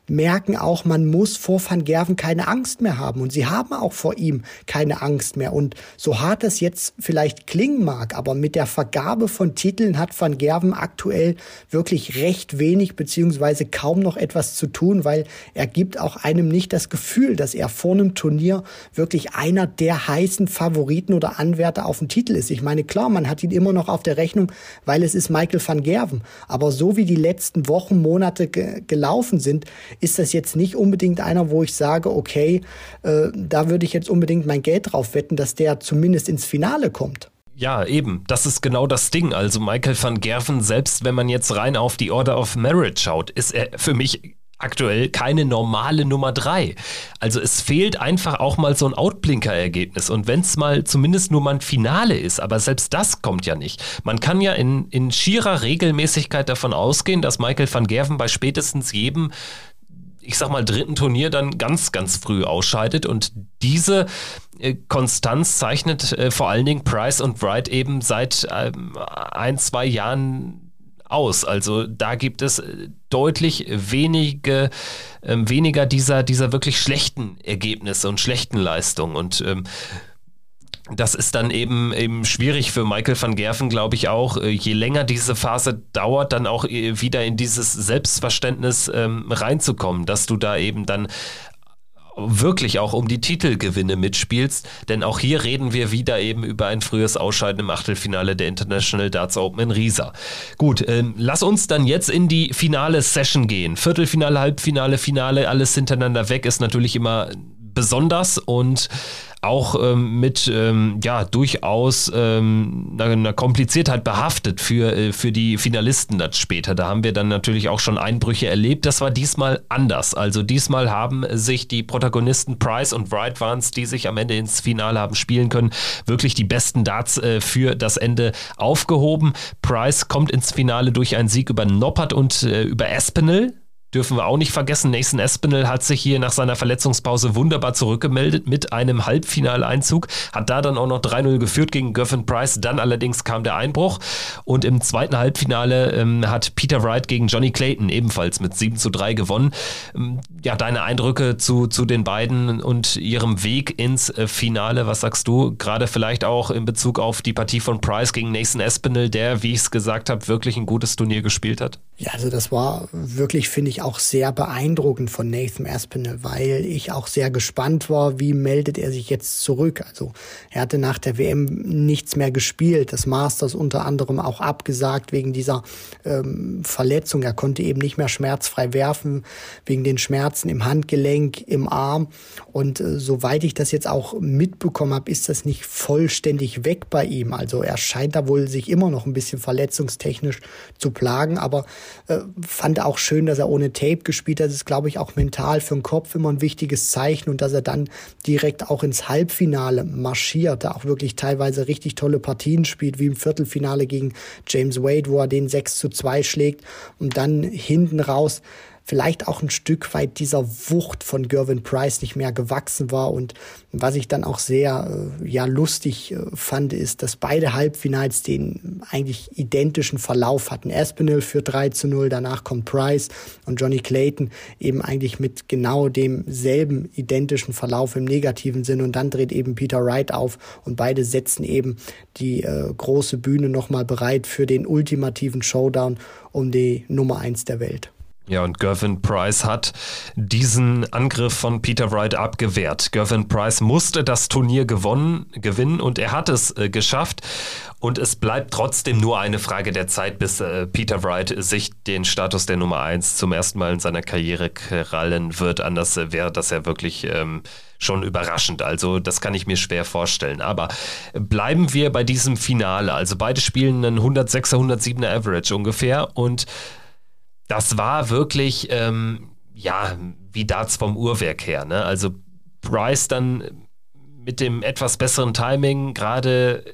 merken auch, man muss vor Van Gerven keine Angst mehr haben. Und sie haben auch vor ihm keine Angst mehr. Und so hart das jetzt vielleicht klingen mag, aber mit der Vergabe von Titeln hat Van Gerven aktuell wirklich recht wenig beziehungsweise kaum noch etwas zu tun, weil er gibt auch einem nicht das Gefühl, dass er vor einem Turnier wirklich einer der heißen Favoriten oder Anwärter auf den Titel ist. Ich meine, klar, man hat ihn immer noch auf der Rechnung, weil es ist Michael van Gerven. Aber so wie die letzten Wochen, Monate ge gelaufen sind, ist das jetzt nicht unbedingt einer, wo ich sage, okay, äh, da würde ich jetzt unbedingt mein Geld drauf wetten, dass der zumindest ins Finale kommt. Ja, eben. Das ist genau das Ding. Also Michael van Gerven, selbst wenn man jetzt rein auf die Order of Merit schaut, ist er für mich aktuell keine normale Nummer drei. Also es fehlt einfach auch mal so ein Outblinker-Ergebnis. Und wenn es mal zumindest nur mal ein Finale ist, aber selbst das kommt ja nicht. Man kann ja in, in schierer Regelmäßigkeit davon ausgehen, dass Michael van Gerven bei spätestens jedem ich sag mal, dritten Turnier dann ganz, ganz früh ausscheidet. Und diese äh, Konstanz zeichnet äh, vor allen Dingen Price und Wright eben seit ähm, ein, zwei Jahren aus. Also da gibt es äh, deutlich wenige, äh, weniger dieser, dieser wirklich schlechten Ergebnisse und schlechten Leistungen. Und ähm, das ist dann eben, eben schwierig für Michael van Gerven, glaube ich auch. Äh, je länger diese Phase dauert, dann auch äh, wieder in dieses Selbstverständnis ähm, reinzukommen, dass du da eben dann wirklich auch um die Titelgewinne mitspielst, denn auch hier reden wir wieder eben über ein frühes Ausscheiden im Achtelfinale der International Darts Open in Riesa. Gut, ähm, lass uns dann jetzt in die finale Session gehen. Viertelfinale, Halbfinale, Finale, alles hintereinander weg ist natürlich immer besonders und auch ähm, mit ähm, ja durchaus ähm, einer Kompliziertheit behaftet für, äh, für die Finalisten dann später. Da haben wir dann natürlich auch schon Einbrüche erlebt. Das war diesmal anders. Also diesmal haben sich die Protagonisten Price und Wright Vance, die sich am Ende ins Finale haben spielen können, wirklich die besten Darts äh, für das Ende aufgehoben. Price kommt ins Finale durch einen Sieg über Noppert und äh, über Espinel dürfen wir auch nicht vergessen. Nathan Espinel hat sich hier nach seiner Verletzungspause wunderbar zurückgemeldet mit einem Halbfinaleinzug, hat da dann auch noch 3-0 geführt gegen Goffin Price. Dann allerdings kam der Einbruch und im zweiten Halbfinale ähm, hat Peter Wright gegen Johnny Clayton ebenfalls mit 7 zu 3 gewonnen. Ähm, ja, deine Eindrücke zu, zu den beiden und ihrem Weg ins äh, Finale, was sagst du? Gerade vielleicht auch in Bezug auf die Partie von Price gegen Nathan Espinel, der, wie ich es gesagt habe, wirklich ein gutes Turnier gespielt hat? Ja, also das war wirklich, finde ich, auch sehr beeindruckend von Nathan Aspinall, weil ich auch sehr gespannt war, wie meldet er sich jetzt zurück. Also er hatte nach der WM nichts mehr gespielt, das Masters unter anderem auch abgesagt wegen dieser ähm, Verletzung. Er konnte eben nicht mehr schmerzfrei werfen, wegen den Schmerzen im Handgelenk, im Arm. Und äh, soweit ich das jetzt auch mitbekommen habe, ist das nicht vollständig weg bei ihm. Also er scheint da wohl sich immer noch ein bisschen verletzungstechnisch zu plagen, aber äh, fand auch schön, dass er ohne Tape gespielt hat. Das ist, glaube ich, auch mental für den Kopf immer ein wichtiges Zeichen und dass er dann direkt auch ins Halbfinale marschiert, da auch wirklich teilweise richtig tolle Partien spielt, wie im Viertelfinale gegen James Wade, wo er den 6 zu 2 schlägt und dann hinten raus vielleicht auch ein Stück weit dieser Wucht von Gervin Price nicht mehr gewachsen war. Und was ich dann auch sehr äh, ja lustig äh, fand, ist, dass beide Halbfinals den eigentlich identischen Verlauf hatten. Espinel für 3 zu 0, danach kommt Price und Johnny Clayton eben eigentlich mit genau demselben identischen Verlauf im negativen Sinn. Und dann dreht eben Peter Wright auf und beide setzen eben die äh, große Bühne nochmal bereit für den ultimativen Showdown um die Nummer eins der Welt. Ja, und Gervin Price hat diesen Angriff von Peter Wright abgewehrt. Gervin Price musste das Turnier gewonnen, gewinnen und er hat es äh, geschafft. Und es bleibt trotzdem nur eine Frage der Zeit, bis äh, Peter Wright sich den Status der Nummer 1 zum ersten Mal in seiner Karriere krallen wird. Anders äh, wäre das ja wirklich ähm, schon überraschend. Also das kann ich mir schwer vorstellen. Aber bleiben wir bei diesem Finale. Also beide spielen einen 106er, 107er Average ungefähr und das war wirklich, ähm, ja, wie Darts vom Uhrwerk her. Ne? Also Bryce dann mit dem etwas besseren Timing, gerade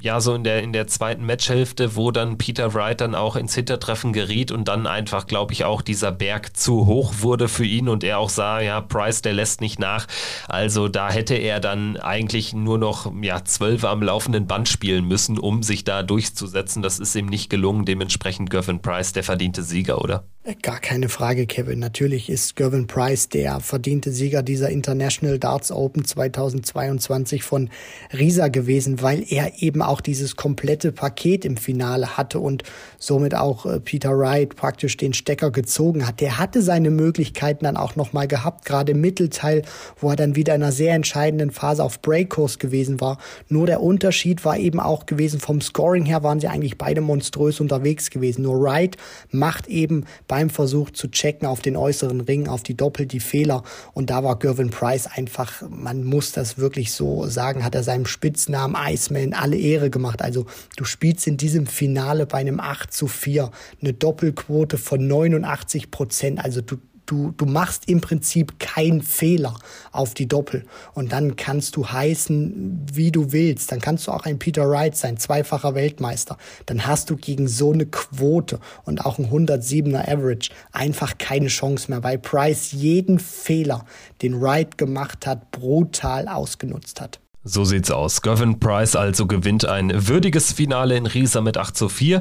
ja so in der, in der zweiten Matchhälfte, wo dann Peter Wright dann auch ins Hintertreffen geriet und dann einfach, glaube ich, auch dieser Berg zu hoch wurde für ihn und er auch sah, ja, Price, der lässt nicht nach. Also da hätte er dann eigentlich nur noch ja, zwölf am laufenden Band spielen müssen, um sich da durchzusetzen. Das ist ihm nicht gelungen. Dementsprechend Gervin Price der verdiente Sieger, oder? Gar keine Frage, Kevin. Natürlich ist Gervin Price der verdiente Sieger dieser International Darts Open 2022 von Risa gewesen, weil er eben auch dieses komplette Paket im Finale hatte und somit auch äh, Peter Wright praktisch den Stecker gezogen hat. Der hatte seine Möglichkeiten dann auch nochmal gehabt, gerade im Mittelteil, wo er dann wieder in einer sehr entscheidenden Phase auf Breakkurs gewesen war. Nur der Unterschied war eben auch gewesen, vom Scoring her waren sie eigentlich beide monströs unterwegs gewesen. Nur Wright macht eben bei beim Versuch zu checken auf den äußeren Ring, auf die Doppel, die Fehler. Und da war Gervin Price einfach, man muss das wirklich so sagen, hat er seinem Spitznamen Iceman alle Ehre gemacht. Also du spielst in diesem Finale bei einem 8 zu 4 eine Doppelquote von 89 Prozent. Also du du, du machst im Prinzip keinen Fehler auf die Doppel. Und dann kannst du heißen, wie du willst. Dann kannst du auch ein Peter Wright sein, zweifacher Weltmeister. Dann hast du gegen so eine Quote und auch ein 107er Average einfach keine Chance mehr, weil Price jeden Fehler, den Wright gemacht hat, brutal ausgenutzt hat. So sieht's aus. Gavin Price also gewinnt ein würdiges Finale in Riesa mit 8 zu 4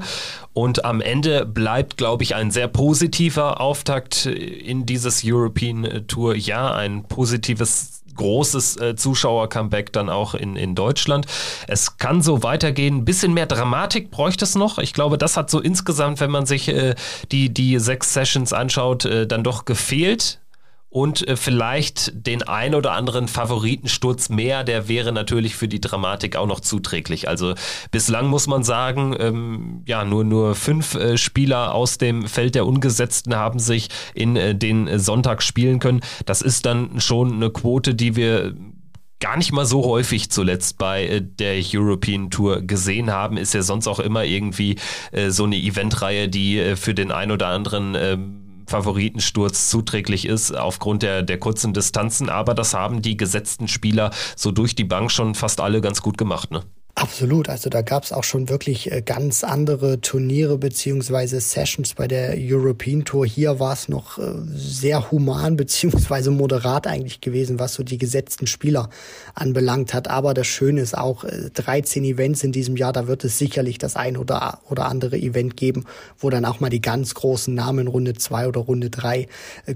und am Ende bleibt, glaube ich, ein sehr positiver Auftakt in dieses European Tour. Ja, ein positives großes äh, Zuschauer-Comeback dann auch in, in Deutschland. Es kann so weitergehen. Ein bisschen mehr Dramatik bräuchte es noch. Ich glaube, das hat so insgesamt, wenn man sich äh, die, die sechs Sessions anschaut, äh, dann doch gefehlt und äh, vielleicht den ein oder anderen Favoritensturz mehr, der wäre natürlich für die Dramatik auch noch zuträglich. Also bislang muss man sagen, ähm, ja, nur, nur fünf äh, Spieler aus dem Feld der Ungesetzten haben sich in äh, den Sonntag spielen können. Das ist dann schon eine Quote, die wir gar nicht mal so häufig zuletzt bei äh, der European Tour gesehen haben. Ist ja sonst auch immer irgendwie äh, so eine Eventreihe, die äh, für den ein oder anderen ähm, Favoritensturz zuträglich ist aufgrund der, der kurzen Distanzen. Aber das haben die gesetzten Spieler so durch die Bank schon fast alle ganz gut gemacht. Ne? Absolut, also da gab es auch schon wirklich äh, ganz andere Turniere beziehungsweise Sessions bei der European Tour. Hier war es noch äh, sehr human beziehungsweise moderat eigentlich gewesen, was so die gesetzten Spieler anbelangt hat. Aber das Schöne ist auch, 13 äh, Events in diesem Jahr, da wird es sicherlich das ein oder, oder andere Event geben, wo dann auch mal die ganz großen Namen Runde 2 oder Runde 3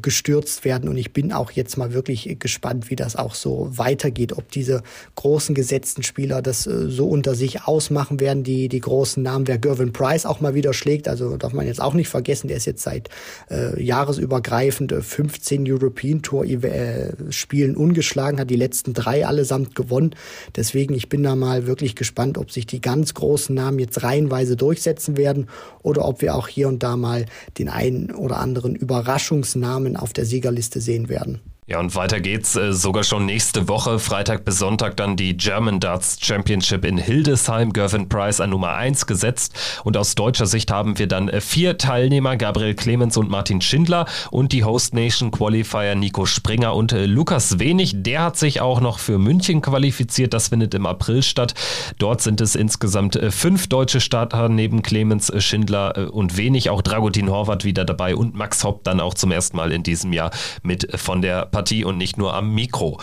gestürzt werden. Und ich bin auch jetzt mal wirklich gespannt, wie das auch so weitergeht, ob diese großen gesetzten Spieler das so unter sich ausmachen werden, die, die großen Namen. Wer Gervin Price auch mal wieder schlägt, also darf man jetzt auch nicht vergessen, der ist jetzt seit äh, jahresübergreifend 15 äh, European Tour äh, Spielen ungeschlagen, hat die letzten drei allesamt gewonnen. Deswegen, ich bin da mal wirklich gespannt, ob sich die ganz großen Namen jetzt reihenweise durchsetzen werden oder ob wir auch hier und da mal den einen oder anderen Überraschungsnamen auf der Siegerliste sehen werden. Ja, und weiter geht's äh, sogar schon nächste Woche, Freitag bis Sonntag, dann die German Darts Championship in Hildesheim. Gervin Price an Nummer 1 gesetzt. Und aus deutscher Sicht haben wir dann äh, vier Teilnehmer, Gabriel Clemens und Martin Schindler und die Host Nation Qualifier Nico Springer und äh, Lukas Wenig. Der hat sich auch noch für München qualifiziert. Das findet im April statt. Dort sind es insgesamt äh, fünf deutsche Starter neben Clemens, äh, Schindler äh, und Wenig. Auch Dragutin Horvath wieder dabei und Max Hopp dann auch zum ersten Mal in diesem Jahr mit von der Partie und nicht nur am Mikro.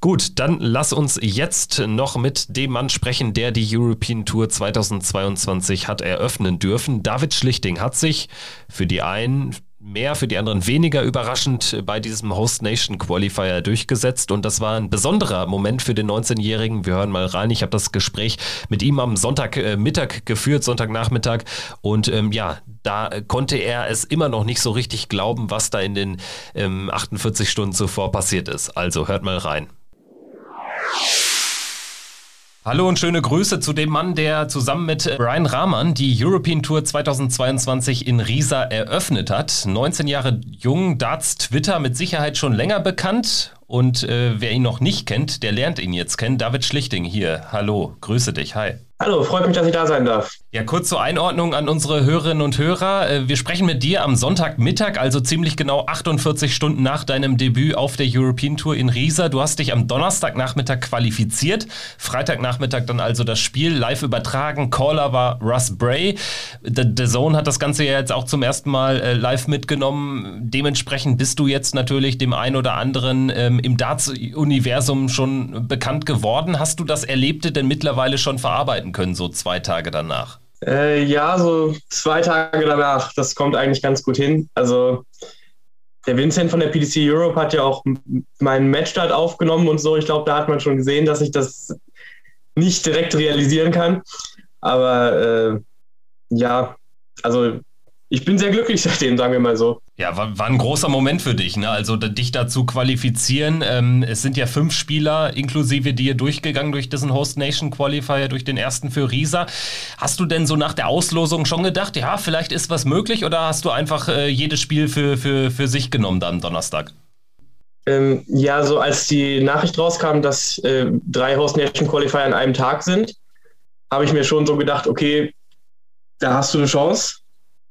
Gut, dann lass uns jetzt noch mit dem Mann sprechen, der die European Tour 2022 hat eröffnen dürfen. David Schlichting hat sich für die einen mehr, für die anderen weniger überraschend bei diesem Host Nation Qualifier durchgesetzt. Und das war ein besonderer Moment für den 19-Jährigen. Wir hören mal rein. Ich habe das Gespräch mit ihm am Sonntagmittag äh, geführt, Sonntagnachmittag. Und ähm, ja, da konnte er es immer noch nicht so richtig glauben, was da in den ähm, 48 Stunden zuvor passiert ist. Also hört mal rein. Hallo und schöne Grüße zu dem Mann, der zusammen mit Brian Rahman die European Tour 2022 in Riesa eröffnet hat. 19 Jahre jung, Darts Twitter mit Sicherheit schon länger bekannt. Und äh, wer ihn noch nicht kennt, der lernt ihn jetzt kennen. David Schlichting hier. Hallo, grüße dich. Hi. Hallo, freut mich, dass ich da sein darf. Ja, kurz zur Einordnung an unsere Hörerinnen und Hörer. Äh, wir sprechen mit dir am Sonntagmittag, also ziemlich genau 48 Stunden nach deinem Debüt auf der European Tour in Riesa. Du hast dich am Donnerstagnachmittag qualifiziert. Freitagnachmittag dann also das Spiel live übertragen. Caller war Russ Bray. The Zone hat das Ganze ja jetzt auch zum ersten Mal äh, live mitgenommen. Dementsprechend bist du jetzt natürlich dem einen oder anderen ähm, im Darts-Universum schon bekannt geworden. Hast du das Erlebte denn mittlerweile schon verarbeitet? arbeiten können, so zwei Tage danach? Äh, ja, so zwei Tage danach. Das kommt eigentlich ganz gut hin. Also der Vincent von der PDC Europe hat ja auch meinen Matchstart aufgenommen und so. Ich glaube, da hat man schon gesehen, dass ich das nicht direkt realisieren kann. Aber äh, ja, also ich bin sehr glücklich seitdem, sagen wir mal so. Ja, war, war ein großer Moment für dich, ne? Also dich dazu qualifizieren. Ähm, es sind ja fünf Spieler inklusive dir durchgegangen durch diesen Host Nation Qualifier, durch den ersten für Riesa. Hast du denn so nach der Auslosung schon gedacht, ja, vielleicht ist was möglich oder hast du einfach äh, jedes Spiel für, für, für sich genommen dann Donnerstag? Ähm, ja, so als die Nachricht rauskam, dass äh, drei Host Nation Qualifier an einem Tag sind, habe ich mir schon so gedacht, okay, da hast du eine Chance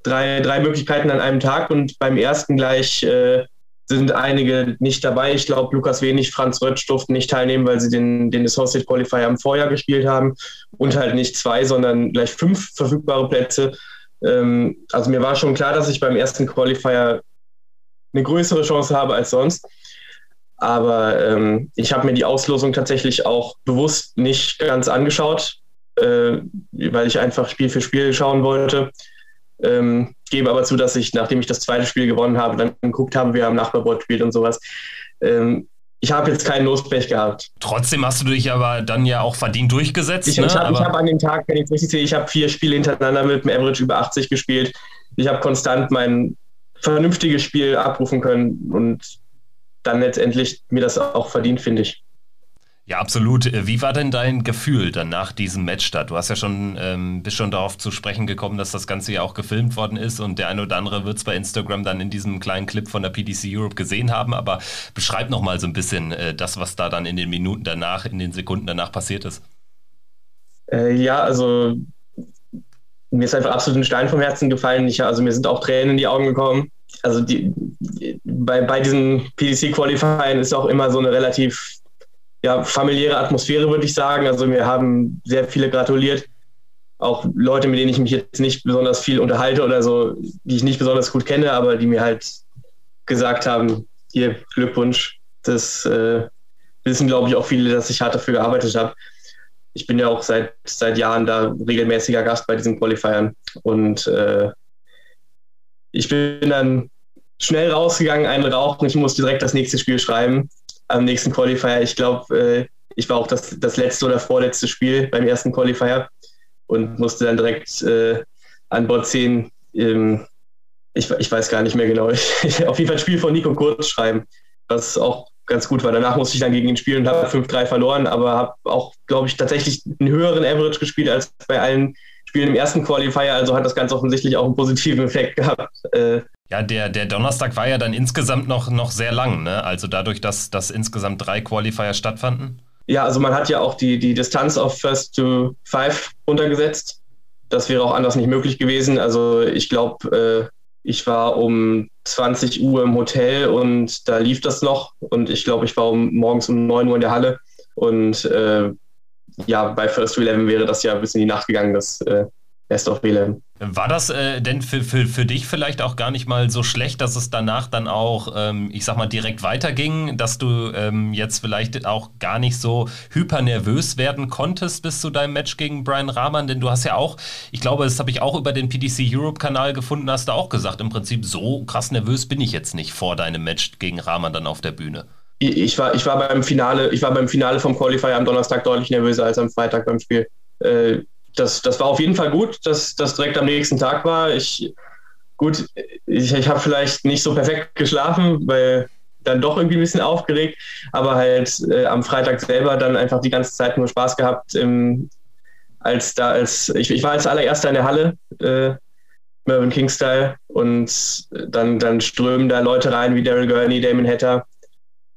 drei, drei Möglichkeiten an einem Tag und beim ersten gleich äh, sind einige nicht dabei. Ich glaube, Lukas Wenig, Franz Rötsch durften nicht teilnehmen, weil sie den, den Associate Qualifier im Vorjahr gespielt haben und halt nicht zwei, sondern gleich fünf verfügbare Plätze. Ähm, also mir war schon klar, dass ich beim ersten Qualifier eine größere Chance habe als sonst. Aber ähm, ich habe mir die Auslosung tatsächlich auch bewusst nicht ganz angeschaut, äh, weil ich einfach Spiel für Spiel schauen wollte. Ähm, gebe aber zu, dass ich, nachdem ich das zweite Spiel gewonnen habe, dann geguckt habe, wer am Nachbarboard spielt und sowas. Ähm, ich habe jetzt keinen Lospech gehabt. Trotzdem hast du dich aber dann ja auch verdient durchgesetzt. Ich, ne? ich habe hab an dem Tag, wenn ich es richtig sehe, ich habe vier Spiele hintereinander mit dem Average über 80 gespielt. Ich habe konstant mein vernünftiges Spiel abrufen können und dann letztendlich mir das auch verdient, finde ich. Ja, absolut. Äh, wie war denn dein Gefühl dann nach diesem Match da? Du hast ja schon, ähm, bist schon darauf zu sprechen gekommen, dass das Ganze ja auch gefilmt worden ist und der eine oder andere wird es bei Instagram dann in diesem kleinen Clip von der PDC Europe gesehen haben, aber beschreib noch mal so ein bisschen äh, das, was da dann in den Minuten danach, in den Sekunden danach passiert ist. Äh, ja, also mir ist einfach absolut ein Stein vom Herzen gefallen. Ich, also mir sind auch Tränen in die Augen gekommen. Also die, bei, bei diesen PDC-Qualifiern ist auch immer so eine relativ ja, familiäre Atmosphäre, würde ich sagen. Also mir haben sehr viele gratuliert. Auch Leute, mit denen ich mich jetzt nicht besonders viel unterhalte oder so, die ich nicht besonders gut kenne, aber die mir halt gesagt haben, hier Glückwunsch. Das äh, wissen, glaube ich, auch viele, dass ich hart dafür gearbeitet habe. Ich bin ja auch seit, seit Jahren da regelmäßiger Gast bei diesen Qualifiern. Und äh, ich bin dann schnell rausgegangen, einen rauchen. Ich musste direkt das nächste Spiel schreiben am nächsten Qualifier. Ich glaube, äh, ich war auch das, das letzte oder vorletzte Spiel beim ersten Qualifier und musste dann direkt äh, an Bord ziehen. Ähm, ich, ich weiß gar nicht mehr genau. Ich, auf jeden Fall ein Spiel von Nico Kurz schreiben, was auch ganz gut war. Danach musste ich dann gegen ihn spielen und habe 5-3 verloren, aber habe auch, glaube ich, tatsächlich einen höheren Average gespielt als bei allen Spielen im ersten Qualifier. Also hat das ganz offensichtlich auch einen positiven Effekt gehabt. Äh, ja, der, der Donnerstag war ja dann insgesamt noch, noch sehr lang, ne? Also dadurch, dass, dass insgesamt drei Qualifier stattfanden. Ja, also man hat ja auch die, die Distanz auf First to Five runtergesetzt. Das wäre auch anders nicht möglich gewesen. Also ich glaube, äh, ich war um 20 Uhr im Hotel und da lief das noch. Und ich glaube, ich war um, morgens um 9 Uhr in der Halle. Und äh, ja, bei First to Eleven wäre das ja bis in die Nacht gegangen. Das äh, Best of 11. War das äh, denn für, für, für dich vielleicht auch gar nicht mal so schlecht, dass es danach dann auch, ähm, ich sag mal, direkt weiterging, dass du ähm, jetzt vielleicht auch gar nicht so hypernervös werden konntest bis zu deinem Match gegen Brian Rahman? Denn du hast ja auch, ich glaube, das habe ich auch über den PDC Europe-Kanal gefunden, hast du auch gesagt, im Prinzip so krass nervös bin ich jetzt nicht vor deinem Match gegen Rahman dann auf der Bühne. Ich war, ich war beim Finale, ich war beim Finale vom Qualifier am Donnerstag deutlich nervöser als am Freitag beim Spiel. Äh, das, das war auf jeden Fall gut, dass das direkt am nächsten Tag war. Ich, gut, ich, ich habe vielleicht nicht so perfekt geschlafen, weil dann doch irgendwie ein bisschen aufgeregt, aber halt äh, am Freitag selber dann einfach die ganze Zeit nur Spaß gehabt. Im, als da als ich, ich war als allererster in der Halle, äh, Mervyn King Style, und dann, dann strömen da Leute rein wie Daryl Gurney, Damon Hatter,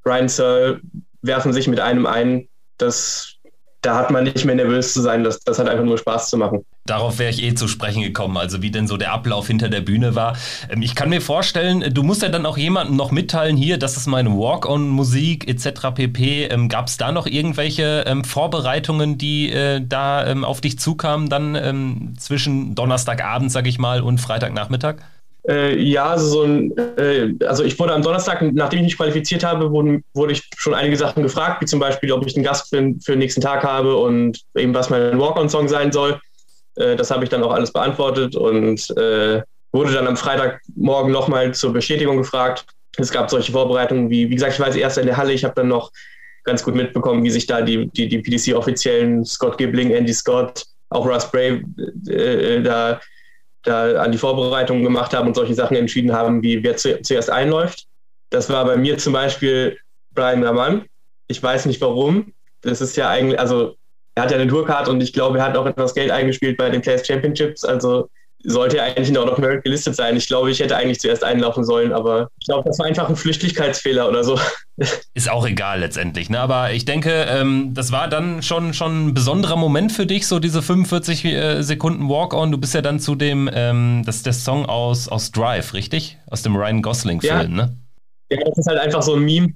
Ryan Searle, werfen sich mit einem ein. Das da hat man nicht mehr nervös zu sein, das, das hat einfach nur Spaß zu machen. Darauf wäre ich eh zu sprechen gekommen, also wie denn so der Ablauf hinter der Bühne war. Ähm, ich kann mir vorstellen, du musst ja dann auch jemandem noch mitteilen, hier, das ist meine Walk-on-Musik etc. pp. Ähm, Gab es da noch irgendwelche ähm, Vorbereitungen, die äh, da auf dich zukamen, dann zwischen Donnerstagabend, sag ich mal, und Freitagnachmittag? Äh, ja, so ein, äh, also ich wurde am Donnerstag, nachdem ich mich qualifiziert habe, wurden, wurde ich schon einige Sachen gefragt, wie zum Beispiel, ob ich einen Gast für, für den nächsten Tag habe und eben was mein Walk-on-Song sein soll. Äh, das habe ich dann auch alles beantwortet und äh, wurde dann am Freitagmorgen nochmal zur Bestätigung gefragt. Es gab solche Vorbereitungen wie, wie gesagt, ich war als erster in der Halle, ich habe dann noch ganz gut mitbekommen, wie sich da die, die, die PDC-Offiziellen Scott Gibling, Andy Scott, auch Russ Bray äh, da da an die Vorbereitungen gemacht haben und solche Sachen entschieden haben, wie wer zu, zuerst einläuft. Das war bei mir zum Beispiel Brian Raman. Ich weiß nicht warum. Das ist ja eigentlich, also er hat ja eine Tourcard und ich glaube, er hat auch etwas Geld eingespielt bei den Class Championships. Also sollte er eigentlich noch auf Merit gelistet sein. Ich glaube, ich hätte eigentlich zuerst einlaufen sollen, aber ich glaube, das war einfach ein Flüchtigkeitsfehler oder so. Ist auch egal letztendlich, ne? Aber ich denke, ähm, das war dann schon, schon ein besonderer Moment für dich, so diese 45 äh, Sekunden Walk-On. Du bist ja dann zu dem, ähm, das ist der Song aus, aus Drive, richtig? Aus dem Ryan Gosling-Film, ja. ne? Ja, das ist halt einfach so ein Meme.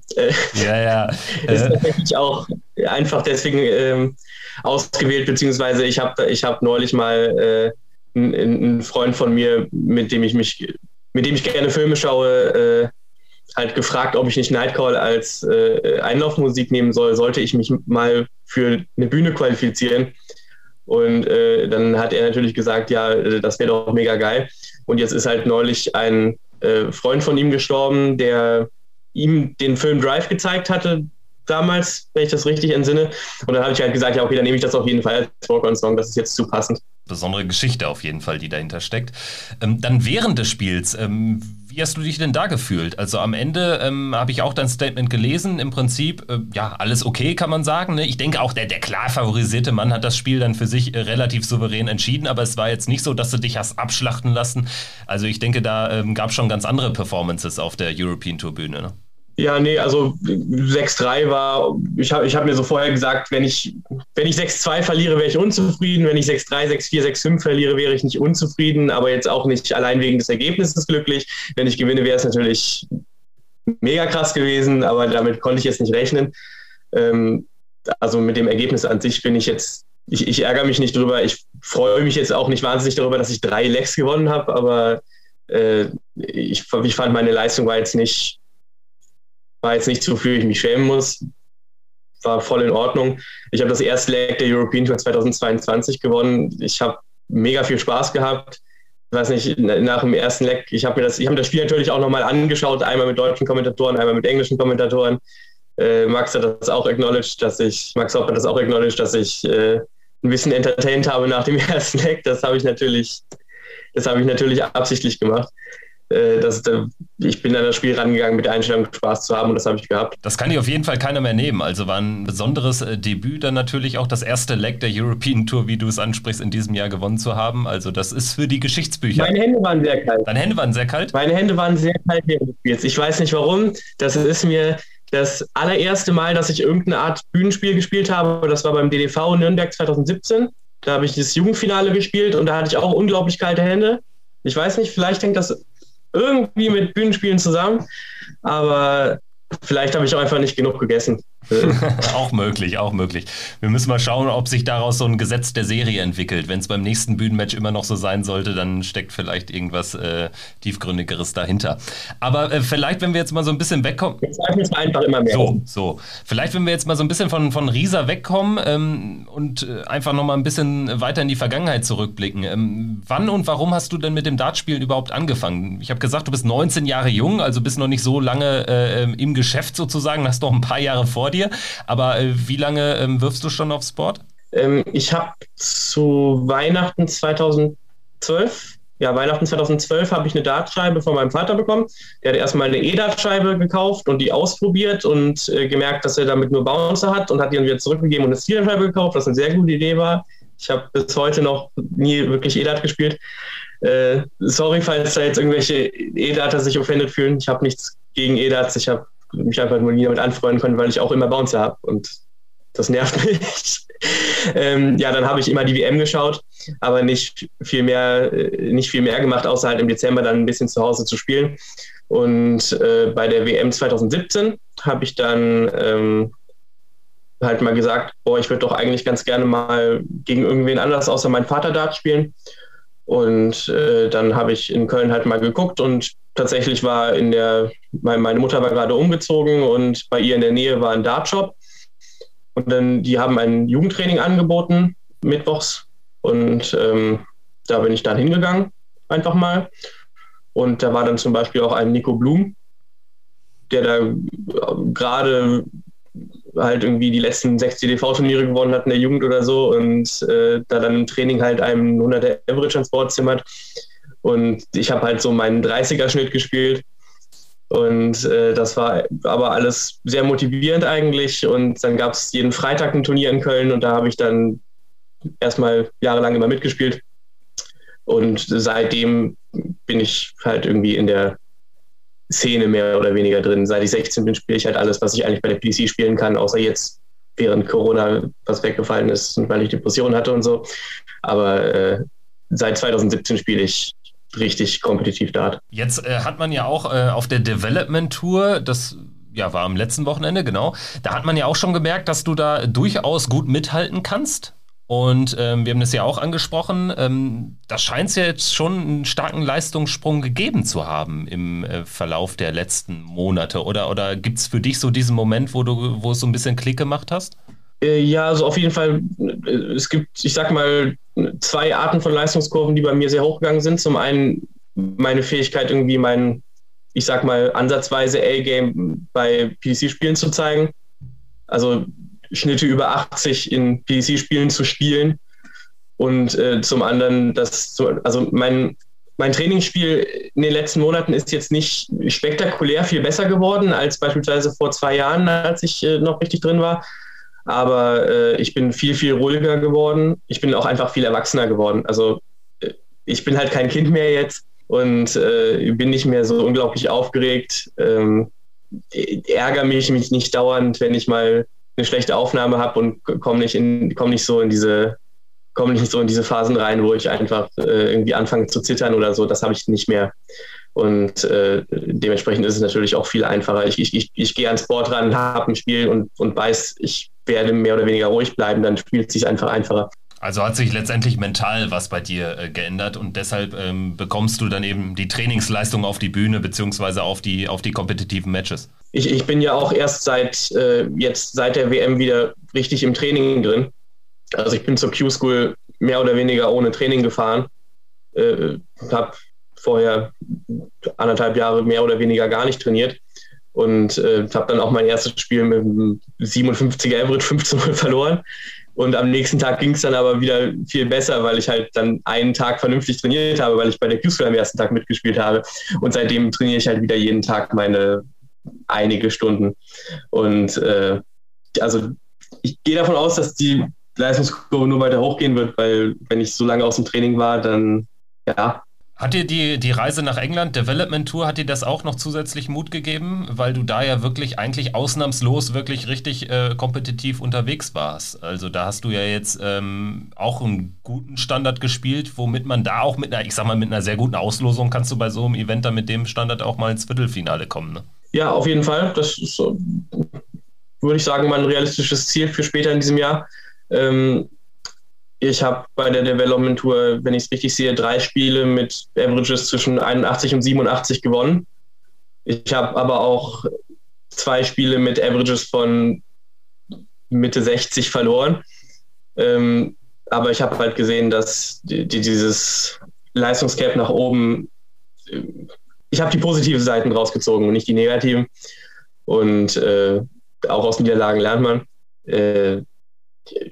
Ja, ja. ist äh. tatsächlich auch einfach deswegen ähm, ausgewählt, beziehungsweise ich habe ich hab neulich mal äh, ein, ein, Freund von mir, mit dem ich mich, mit dem ich gerne Filme schaue, äh, halt gefragt, ob ich nicht Nightcall als äh, Einlaufmusik nehmen soll, sollte ich mich mal für eine Bühne qualifizieren. Und äh, dann hat er natürlich gesagt, ja, das wäre doch mega geil. Und jetzt ist halt neulich ein äh, Freund von ihm gestorben, der ihm den Film Drive gezeigt hatte damals, wenn ich das richtig entsinne. Und dann habe ich halt gesagt, ja, okay, dann nehme ich das auf jeden Fall als Walk-on-Song, das ist jetzt zu passend besondere Geschichte auf jeden Fall, die dahinter steckt. Ähm, dann während des Spiels, ähm, wie hast du dich denn da gefühlt? Also am Ende ähm, habe ich auch dein Statement gelesen. Im Prinzip, äh, ja, alles okay, kann man sagen. Ne? Ich denke auch, der, der klar favorisierte Mann hat das Spiel dann für sich äh, relativ souverän entschieden, aber es war jetzt nicht so, dass du dich hast abschlachten lassen. Also ich denke, da ähm, gab es schon ganz andere Performances auf der European Tour Bühne. Ne? Ja, nee, also 6-3 war, ich habe ich hab mir so vorher gesagt, wenn ich, wenn ich 6-2 verliere, wäre ich unzufrieden. Wenn ich 6-3, 6-4, 6-5 verliere, wäre ich nicht unzufrieden, aber jetzt auch nicht allein wegen des Ergebnisses glücklich. Wenn ich gewinne, wäre es natürlich mega krass gewesen, aber damit konnte ich jetzt nicht rechnen. Ähm, also mit dem Ergebnis an sich bin ich jetzt, ich, ich ärgere mich nicht drüber. Ich freue mich jetzt auch nicht wahnsinnig darüber, dass ich drei Lecks gewonnen habe, aber äh, ich, ich fand, meine Leistung war jetzt nicht war jetzt nicht, wofür ich mich schämen muss. War voll in Ordnung. Ich habe das erste Leg der European Tour 2022 gewonnen. Ich habe mega viel Spaß gehabt. Ich weiß nicht, nach dem ersten Leg, ich habe mir das, ich habe das Spiel natürlich auch nochmal angeschaut, einmal mit deutschen Kommentatoren, einmal mit englischen Kommentatoren. Äh, Max hat das auch acknowledged, dass ich, Max Hopp hat das auch acknowledged, dass ich äh, ein bisschen entertained habe nach dem ersten Leg. Das habe ich natürlich, das habe ich natürlich absichtlich gemacht äh, das, ich bin an das Spiel rangegangen mit der Einstellung, Spaß zu haben und das habe ich gehabt. Das kann dir auf jeden Fall keiner mehr nehmen. Also war ein besonderes äh, Debüt dann natürlich auch das erste Leg der European Tour, wie du es ansprichst, in diesem Jahr gewonnen zu haben. Also das ist für die Geschichtsbücher. Meine Hände waren sehr kalt. Deine Hände waren sehr kalt? Meine Hände waren sehr kalt jetzt. Ich weiß nicht warum. Das ist mir das allererste Mal, dass ich irgendeine Art Bühnenspiel gespielt habe. Das war beim DDV Nürnberg 2017. Da habe ich das Jugendfinale gespielt und da hatte ich auch unglaublich kalte Hände. Ich weiß nicht, vielleicht hängt das irgendwie mit Bühnenspielen zusammen. Aber vielleicht habe ich auch einfach nicht genug gegessen. auch möglich, auch möglich. Wir müssen mal schauen, ob sich daraus so ein Gesetz der Serie entwickelt. Wenn es beim nächsten Bühnenmatch immer noch so sein sollte, dann steckt vielleicht irgendwas äh, tiefgründigeres dahinter. Aber äh, vielleicht, wenn wir jetzt mal so ein bisschen wegkommen. Jetzt einfach immer mehr. So, so. Vielleicht, wenn wir jetzt mal so ein bisschen von, von Risa wegkommen ähm, und äh, einfach nochmal ein bisschen weiter in die Vergangenheit zurückblicken. Ähm, wann und warum hast du denn mit dem Dartspielen überhaupt angefangen? Ich habe gesagt, du bist 19 Jahre jung, also bist noch nicht so lange äh, im Geschäft sozusagen, hast noch ein paar Jahre vor dir dir. Aber äh, wie lange ähm, wirfst du schon aufs Board? Ähm, ich habe zu Weihnachten 2012 ja, Weihnachten 2012 habe ich eine Dartscheibe von meinem Vater bekommen. Der hat erstmal eine E-Dart-Scheibe gekauft und die ausprobiert und äh, gemerkt, dass er damit nur Bouncer hat und hat die dann wieder zurückgegeben und eine Steel-Scheibe gekauft, was eine sehr gute Idee war. Ich habe bis heute noch nie wirklich E-Dart gespielt. Äh, sorry, falls da jetzt irgendwelche E-Darter sich offended fühlen. Ich habe nichts gegen E-Darts. Ich habe mich einfach nur nie damit anfreunden können, weil ich auch immer Bouncer habe und das nervt mich. ähm, ja, dann habe ich immer die WM geschaut, aber nicht viel mehr, äh, nicht viel mehr gemacht, außer halt im Dezember dann ein bisschen zu Hause zu spielen. Und äh, bei der WM 2017 habe ich dann ähm, halt mal gesagt, boah, ich würde doch eigentlich ganz gerne mal gegen irgendwen anders außer meinen Vater Dart spielen. Und äh, dann habe ich in Köln halt mal geguckt und tatsächlich war in der, meine Mutter war gerade umgezogen und bei ihr in der Nähe war ein Dartshop. Und dann, die haben ein Jugendtraining angeboten, mittwochs. Und ähm, da bin ich dann hingegangen, einfach mal. Und da war dann zum Beispiel auch ein Nico Blum, der da gerade halt irgendwie die letzten sechs CDV-Turniere gewonnen hat in der Jugend oder so und äh, da dann im Training halt einem 100er Average ans Board zimmert. Und ich habe halt so meinen 30er-Schnitt gespielt. Und äh, das war aber alles sehr motivierend eigentlich. Und dann gab es jeden Freitag ein Turnier in Köln und da habe ich dann erstmal jahrelang immer mitgespielt. Und seitdem bin ich halt irgendwie in der Szene mehr oder weniger drin. Seit ich 16 bin, spiele ich halt alles, was ich eigentlich bei der PC spielen kann, außer jetzt während Corona was weggefallen ist und weil ich Depressionen hatte und so. Aber äh, seit 2017 spiele ich richtig kompetitiv Dart. Jetzt äh, hat man ja auch äh, auf der Development Tour, das ja, war am letzten Wochenende, genau. Da hat man ja auch schon gemerkt, dass du da durchaus gut mithalten kannst. Und ähm, wir haben das ja auch angesprochen, ähm, da scheint es ja jetzt schon einen starken Leistungssprung gegeben zu haben im äh, Verlauf der letzten Monate. Oder, oder gibt es für dich so diesen Moment, wo du, wo es so ein bisschen Klick gemacht hast? Äh, ja, also auf jeden Fall, äh, es gibt, ich sag mal, zwei Arten von Leistungskurven, die bei mir sehr hochgegangen sind. Zum einen meine Fähigkeit, irgendwie mein, ich sag mal, ansatzweise A-Game bei PC-Spielen zu zeigen. Also Schnitte über 80 in PC-Spielen zu spielen. Und äh, zum anderen, das, also mein mein Trainingsspiel in den letzten Monaten ist jetzt nicht spektakulär viel besser geworden als beispielsweise vor zwei Jahren, als ich äh, noch richtig drin war. Aber äh, ich bin viel, viel ruhiger geworden. Ich bin auch einfach viel erwachsener geworden. Also äh, ich bin halt kein Kind mehr jetzt und äh, bin nicht mehr so unglaublich aufgeregt. Ähm, ärgere mich, mich nicht dauernd, wenn ich mal eine schlechte Aufnahme habe und komme nicht, komm nicht so in diese komme nicht so in diese Phasen rein, wo ich einfach äh, irgendwie anfange zu zittern oder so. Das habe ich nicht mehr. Und äh, dementsprechend ist es natürlich auch viel einfacher. Ich, ich, ich, ich gehe ans Board ran, habe ein Spiel und, und weiß, ich werde mehr oder weniger ruhig bleiben, dann spielt es sich einfach einfacher. Also hat sich letztendlich mental was bei dir äh, geändert und deshalb ähm, bekommst du dann eben die Trainingsleistung auf die Bühne beziehungsweise auf die, auf die kompetitiven Matches. Ich, ich bin ja auch erst seit äh, jetzt seit der WM wieder richtig im Training drin. Also ich bin zur Q-School mehr oder weniger ohne Training gefahren. Äh, habe vorher anderthalb Jahre mehr oder weniger gar nicht trainiert und äh, habe dann auch mein erstes Spiel mit einem 57er Average 15 0 verloren. Und am nächsten Tag ging es dann aber wieder viel besser, weil ich halt dann einen Tag vernünftig trainiert habe, weil ich bei der Q-School am ersten Tag mitgespielt habe. Und seitdem trainiere ich halt wieder jeden Tag meine einige Stunden. Und äh, also ich gehe davon aus, dass die Leistungskurve nur weiter hochgehen wird, weil wenn ich so lange aus dem Training war, dann ja. Hat dir die, die Reise nach England, Development Tour, hat dir das auch noch zusätzlich Mut gegeben, weil du da ja wirklich eigentlich ausnahmslos wirklich richtig äh, kompetitiv unterwegs warst? Also da hast du ja jetzt ähm, auch einen guten Standard gespielt, womit man da auch mit einer, ich sag mal, mit einer sehr guten Auslosung kannst du bei so einem Event dann mit dem Standard auch mal ins Viertelfinale kommen. Ne? Ja, auf jeden Fall. Das ist, würde ich sagen, mein realistisches Ziel für später in diesem Jahr. Ähm, ich habe bei der Development Tour, wenn ich es richtig sehe, drei Spiele mit Averages zwischen 81 und 87 gewonnen. Ich habe aber auch zwei Spiele mit Averages von Mitte 60 verloren. Ähm, aber ich habe halt gesehen, dass die, die, dieses Leistungscap nach oben, äh, ich habe die positiven Seiten rausgezogen und nicht die negativen. Und äh, auch aus Niederlagen lernt man. Äh,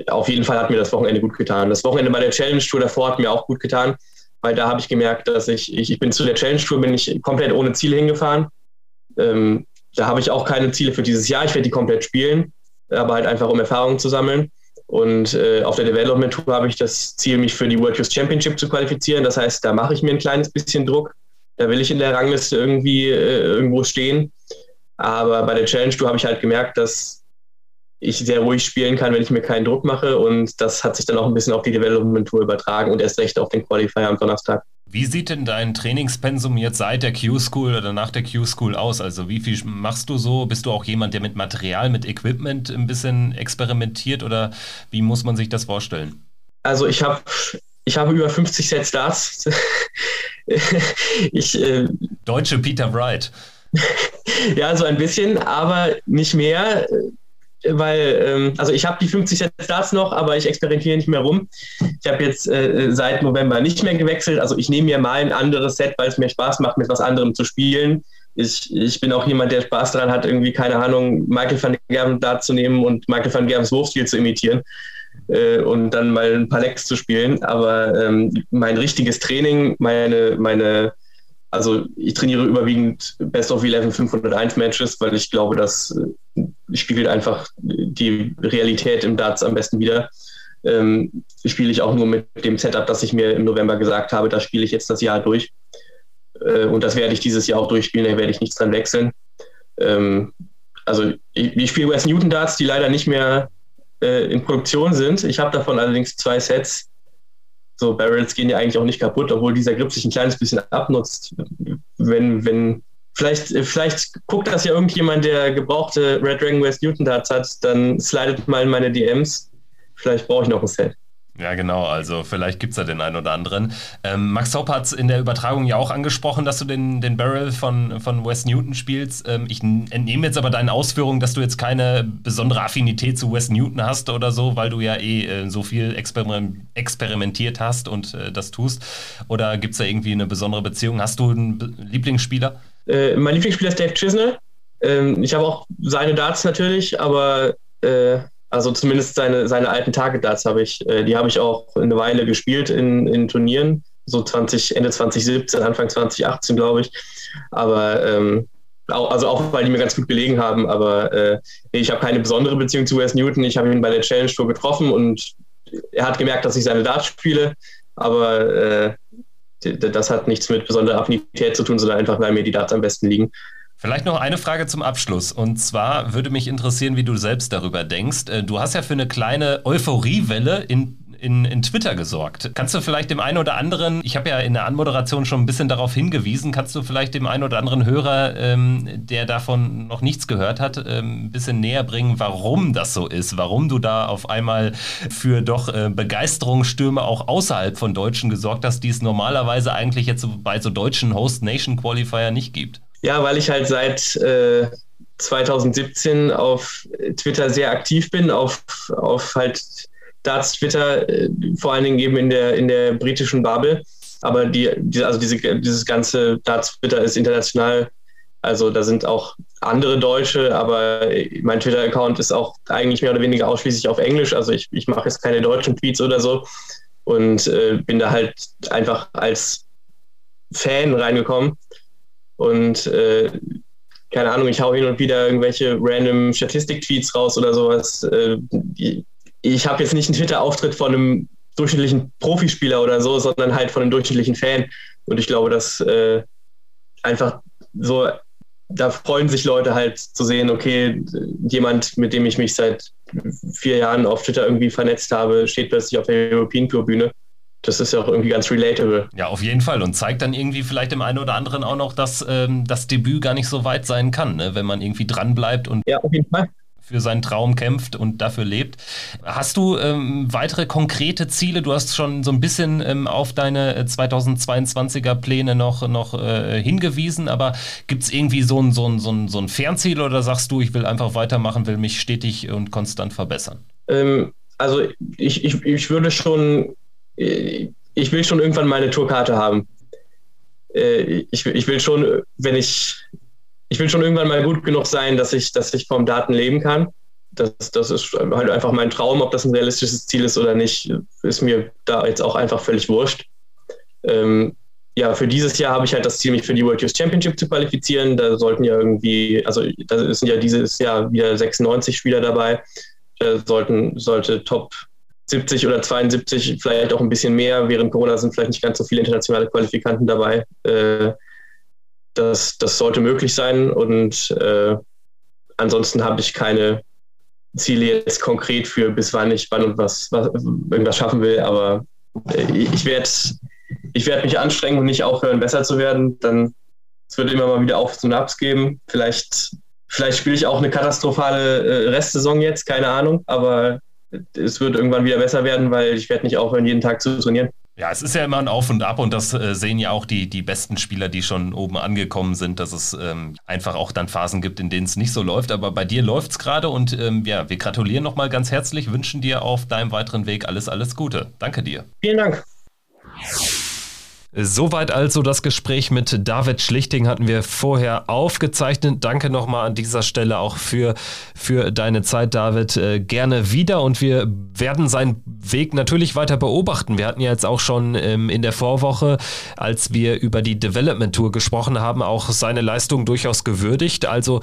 auf jeden Fall hat mir das Wochenende gut getan. Das Wochenende bei der Challenge Tour davor hat mir auch gut getan, weil da habe ich gemerkt, dass ich, ich, ich bin zu der Challenge Tour bin ich komplett ohne Ziele hingefahren. Ähm, da habe ich auch keine Ziele für dieses Jahr. Ich werde die komplett spielen, aber halt einfach um Erfahrungen zu sammeln. Und äh, auf der Development Tour habe ich das Ziel, mich für die World Youth Championship zu qualifizieren. Das heißt, da mache ich mir ein kleines bisschen Druck. Da will ich in der Rangliste irgendwie äh, irgendwo stehen. Aber bei der Challenge Tour habe ich halt gemerkt, dass ich sehr ruhig spielen kann, wenn ich mir keinen Druck mache. Und das hat sich dann auch ein bisschen auf die Development Tour übertragen und erst recht auf den Qualifier am Donnerstag. Wie sieht denn dein Trainingspensum jetzt seit der Q-School oder nach der Q-School aus? Also wie viel machst du so? Bist du auch jemand, der mit Material, mit Equipment ein bisschen experimentiert oder wie muss man sich das vorstellen? Also ich habe ich habe über 50 Sets Darts. ich, äh, Deutsche Peter Wright. ja, so ein bisschen, aber nicht mehr weil, ähm, also ich habe die 50 Sets Darts noch, aber ich experimentiere nicht mehr rum. Ich habe jetzt äh, seit November nicht mehr gewechselt. Also ich nehme mir mal ein anderes Set, weil es mir Spaß macht, mit was anderem zu spielen. Ich, ich bin auch jemand, der Spaß daran hat, irgendwie, keine Ahnung, Michael van Gerven Dart zu nehmen und Michael van Gervens Wurfstil zu imitieren äh, und dann mal ein paar Lecks zu spielen. Aber ähm, mein richtiges Training, meine, meine also ich trainiere überwiegend Best of 11 501 Matches, weil ich glaube, das äh, spiegelt einfach die Realität im Darts am besten wieder. Ähm, spiele ich auch nur mit dem Setup, das ich mir im November gesagt habe, da spiele ich jetzt das Jahr durch. Äh, und das werde ich dieses Jahr auch durchspielen, da werde ich nichts dran wechseln. Ähm, also ich, ich spiele West Newton Darts, die leider nicht mehr äh, in Produktion sind. Ich habe davon allerdings zwei Sets so Barrels gehen ja eigentlich auch nicht kaputt, obwohl dieser Grip sich ein kleines bisschen abnutzt. Wenn, wenn, vielleicht, vielleicht guckt das ja irgendjemand, der gebrauchte Red Dragon West Newton Darts hat, dann slidet mal in meine DMs. Vielleicht brauche ich noch ein Set. Ja, genau. Also vielleicht gibt es da den einen oder anderen. Ähm, Max Hopp hat es in der Übertragung ja auch angesprochen, dass du den, den Barrel von, von Wes Newton spielst. Ähm, ich entnehme jetzt aber deinen Ausführungen, dass du jetzt keine besondere Affinität zu Wes Newton hast oder so, weil du ja eh äh, so viel experim experimentiert hast und äh, das tust. Oder gibt es da irgendwie eine besondere Beziehung? Hast du einen Be Lieblingsspieler? Äh, mein Lieblingsspieler ist Dave Chisnell. Ähm, ich habe auch seine Darts natürlich, aber äh, also zumindest seine, seine alten Target Darts habe ich, äh, die habe ich auch eine Weile gespielt in, in Turnieren. so 20, Ende 2017, Anfang 2018, glaube ich. Aber ähm, auch, also auch, weil die mir ganz gut gelegen haben, aber äh, ich habe keine besondere Beziehung zu Wes Newton. Ich habe ihn bei der Challenge Tour getroffen und er hat gemerkt, dass ich seine Darts spiele, aber äh, das hat nichts mit besonderer Affinität zu tun, sondern einfach, weil mir die Darts am besten liegen. Vielleicht noch eine Frage zum Abschluss. Und zwar würde mich interessieren, wie du selbst darüber denkst. Äh, du hast ja für eine kleine Euphoriewelle in in, in Twitter gesorgt. Kannst du vielleicht dem einen oder anderen, ich habe ja in der Anmoderation schon ein bisschen darauf hingewiesen, kannst du vielleicht dem einen oder anderen Hörer, ähm, der davon noch nichts gehört hat, ähm, ein bisschen näher bringen, warum das so ist, warum du da auf einmal für doch äh, Begeisterungsstürme auch außerhalb von Deutschen gesorgt hast, die es normalerweise eigentlich jetzt bei so deutschen Host Nation Qualifier nicht gibt? Ja, weil ich halt seit äh, 2017 auf Twitter sehr aktiv bin, auf, auf halt Darts Twitter, äh, vor allen Dingen eben in der, in der britischen Bubble. Aber die, die, also diese, dieses ganze Darts Twitter ist international. Also da sind auch andere Deutsche, aber mein Twitter-Account ist auch eigentlich mehr oder weniger ausschließlich auf Englisch. Also ich, ich mache jetzt keine deutschen Tweets oder so und äh, bin da halt einfach als Fan reingekommen. Und äh, keine Ahnung, ich hau hin und wieder irgendwelche random Statistik-Tweets raus oder sowas. Äh, ich habe jetzt nicht einen Twitter-Auftritt von einem durchschnittlichen Profispieler oder so, sondern halt von einem durchschnittlichen Fan. Und ich glaube, dass äh, einfach so, da freuen sich Leute halt zu sehen, okay, jemand, mit dem ich mich seit vier Jahren auf Twitter irgendwie vernetzt habe, steht plötzlich auf der European Tour Bühne. Das ist ja auch irgendwie ganz relatable. Ja, auf jeden Fall. Und zeigt dann irgendwie vielleicht dem einen oder anderen auch noch, dass ähm, das Debüt gar nicht so weit sein kann, ne? wenn man irgendwie dranbleibt und. Ja, auf jeden Fall für seinen Traum kämpft und dafür lebt. Hast du ähm, weitere konkrete Ziele? Du hast schon so ein bisschen ähm, auf deine 2022er äh, Pläne noch, noch äh, hingewiesen, aber gibt es irgendwie so ein, so, ein, so, ein, so ein Fernziel oder sagst du, ich will einfach weitermachen, will mich stetig und konstant verbessern? Ähm, also ich, ich, ich würde schon, ich will schon irgendwann meine Tourkarte haben. Äh, ich, ich will schon, wenn ich ich will schon irgendwann mal gut genug sein, dass ich, dass ich vom Daten leben kann. Das, das ist halt einfach mein Traum. Ob das ein realistisches Ziel ist oder nicht, ist mir da jetzt auch einfach völlig wurscht. Ähm, ja, für dieses Jahr habe ich halt das Ziel, mich für die World Youth Championship zu qualifizieren. Da sollten ja irgendwie, also da sind ja dieses Jahr wieder 96 Spieler dabei. Da sollten, sollte Top 70 oder 72, vielleicht auch ein bisschen mehr. Während Corona sind vielleicht nicht ganz so viele internationale Qualifikanten dabei. Äh, das, das sollte möglich sein und äh, ansonsten habe ich keine Ziele jetzt konkret für bis wann ich wann und was, was irgendwas schaffen will, aber äh, ich werde ich werd mich anstrengen und nicht aufhören, besser zu werden. Dann es wird immer mal wieder Aufs und Abs geben. Vielleicht, vielleicht spiele ich auch eine katastrophale äh, Restsaison jetzt, keine Ahnung, aber es wird irgendwann wieder besser werden, weil ich werde nicht aufhören, jeden Tag zu trainieren. Ja, es ist ja immer ein Auf und Ab und das äh, sehen ja auch die, die besten Spieler, die schon oben angekommen sind, dass es ähm, einfach auch dann Phasen gibt, in denen es nicht so läuft. Aber bei dir läuft es gerade und ähm, ja, wir gratulieren nochmal ganz herzlich, wünschen dir auf deinem weiteren Weg alles, alles Gute. Danke dir. Vielen Dank. Soweit also das Gespräch mit David Schlichting hatten wir vorher aufgezeichnet. Danke nochmal an dieser Stelle auch für, für deine Zeit, David. Äh, gerne wieder und wir werden seinen Weg natürlich weiter beobachten. Wir hatten ja jetzt auch schon ähm, in der Vorwoche, als wir über die Development Tour gesprochen haben, auch seine Leistung durchaus gewürdigt. Also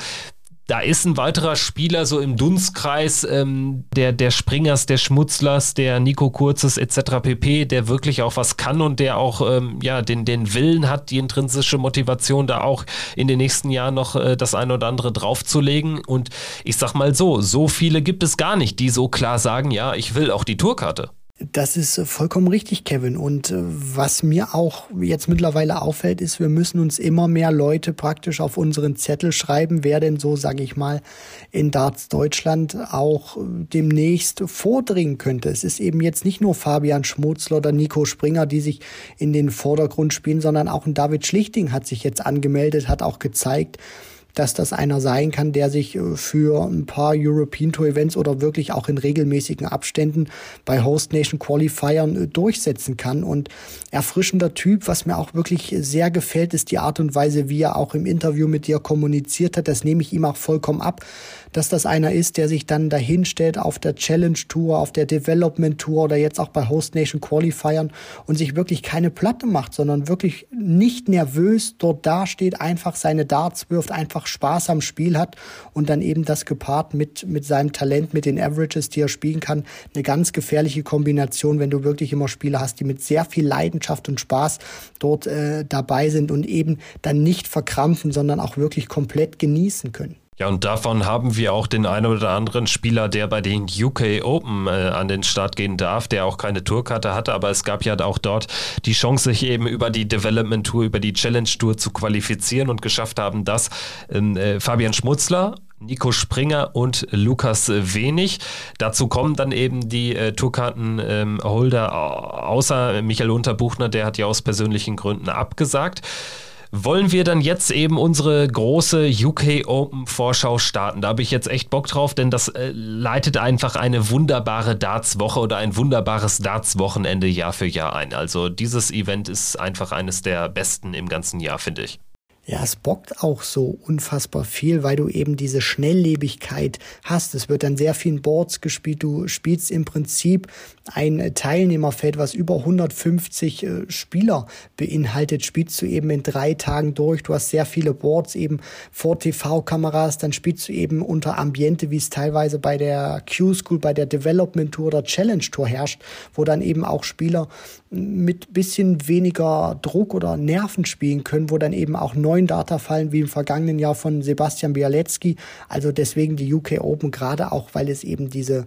da ist ein weiterer Spieler so im Dunstkreis ähm, der, der Springers, der Schmutzlers, der Nico Kurzes etc. pp., der wirklich auch was kann und der auch ähm, ja, den, den Willen hat, die intrinsische Motivation, da auch in den nächsten Jahren noch äh, das eine oder andere draufzulegen. Und ich sag mal so, so viele gibt es gar nicht, die so klar sagen, ja, ich will auch die Tourkarte. Das ist vollkommen richtig, Kevin. Und äh, was mir auch jetzt mittlerweile auffällt, ist, wir müssen uns immer mehr Leute praktisch auf unseren Zettel schreiben, wer denn so, sage ich mal, in Darts Deutschland auch demnächst vordringen könnte. Es ist eben jetzt nicht nur Fabian Schmutzler oder Nico Springer, die sich in den Vordergrund spielen, sondern auch ein David Schlichting hat sich jetzt angemeldet, hat auch gezeigt, dass das einer sein kann, der sich äh, für ein paar European Tour Events oder wirklich auch in regelmäßigen Abständen bei Host Nation Qualifiern äh, durchsetzen kann. Und erfrischender Typ, was mir auch wirklich sehr gefällt, ist die Art und Weise, wie er auch im Interview mit dir kommuniziert hat. Das nehme ich ihm auch vollkommen ab dass das einer ist, der sich dann dahin stellt auf der Challenge Tour, auf der Development Tour oder jetzt auch bei Host Nation Qualifiern und sich wirklich keine Platte macht, sondern wirklich nicht nervös dort dasteht, einfach seine Darts wirft, einfach Spaß am Spiel hat und dann eben das gepaart mit, mit seinem Talent, mit den Averages, die er spielen kann, eine ganz gefährliche Kombination, wenn du wirklich immer Spieler hast, die mit sehr viel Leidenschaft und Spaß dort äh, dabei sind und eben dann nicht verkrampfen, sondern auch wirklich komplett genießen können. Ja, und davon haben wir auch den einen oder anderen Spieler, der bei den UK Open äh, an den Start gehen darf, der auch keine Tourkarte hatte, aber es gab ja auch dort die Chance, sich eben über die Development Tour, über die Challenge Tour zu qualifizieren und geschafft haben das ähm, äh, Fabian Schmutzler, Nico Springer und Lukas Wenig. Dazu kommen dann eben die äh, Tourkartenholder, ähm, außer Michael Unterbuchner, der hat ja aus persönlichen Gründen abgesagt wollen wir dann jetzt eben unsere große UK Open Vorschau starten. Da habe ich jetzt echt Bock drauf, denn das äh, leitet einfach eine wunderbare Darts-Woche oder ein wunderbares Darts-Wochenende Jahr für Jahr ein. Also dieses Event ist einfach eines der besten im ganzen Jahr, finde ich. Ja, es bockt auch so unfassbar viel, weil du eben diese Schnelllebigkeit hast. Es wird dann sehr vielen Boards gespielt. Du spielst im Prinzip ein Teilnehmerfeld, was über 150 äh, Spieler beinhaltet, spielst du eben in drei Tagen durch. Du hast sehr viele Boards eben vor TV-Kameras. Dann spielst du eben unter Ambiente, wie es teilweise bei der Q-School, bei der Development Tour oder Challenge Tour herrscht, wo dann eben auch Spieler mit bisschen weniger Druck oder Nerven spielen können, wo dann eben auch neuen Data fallen, wie im vergangenen Jahr von Sebastian Bialecki. Also deswegen die UK Open, gerade auch, weil es eben diese,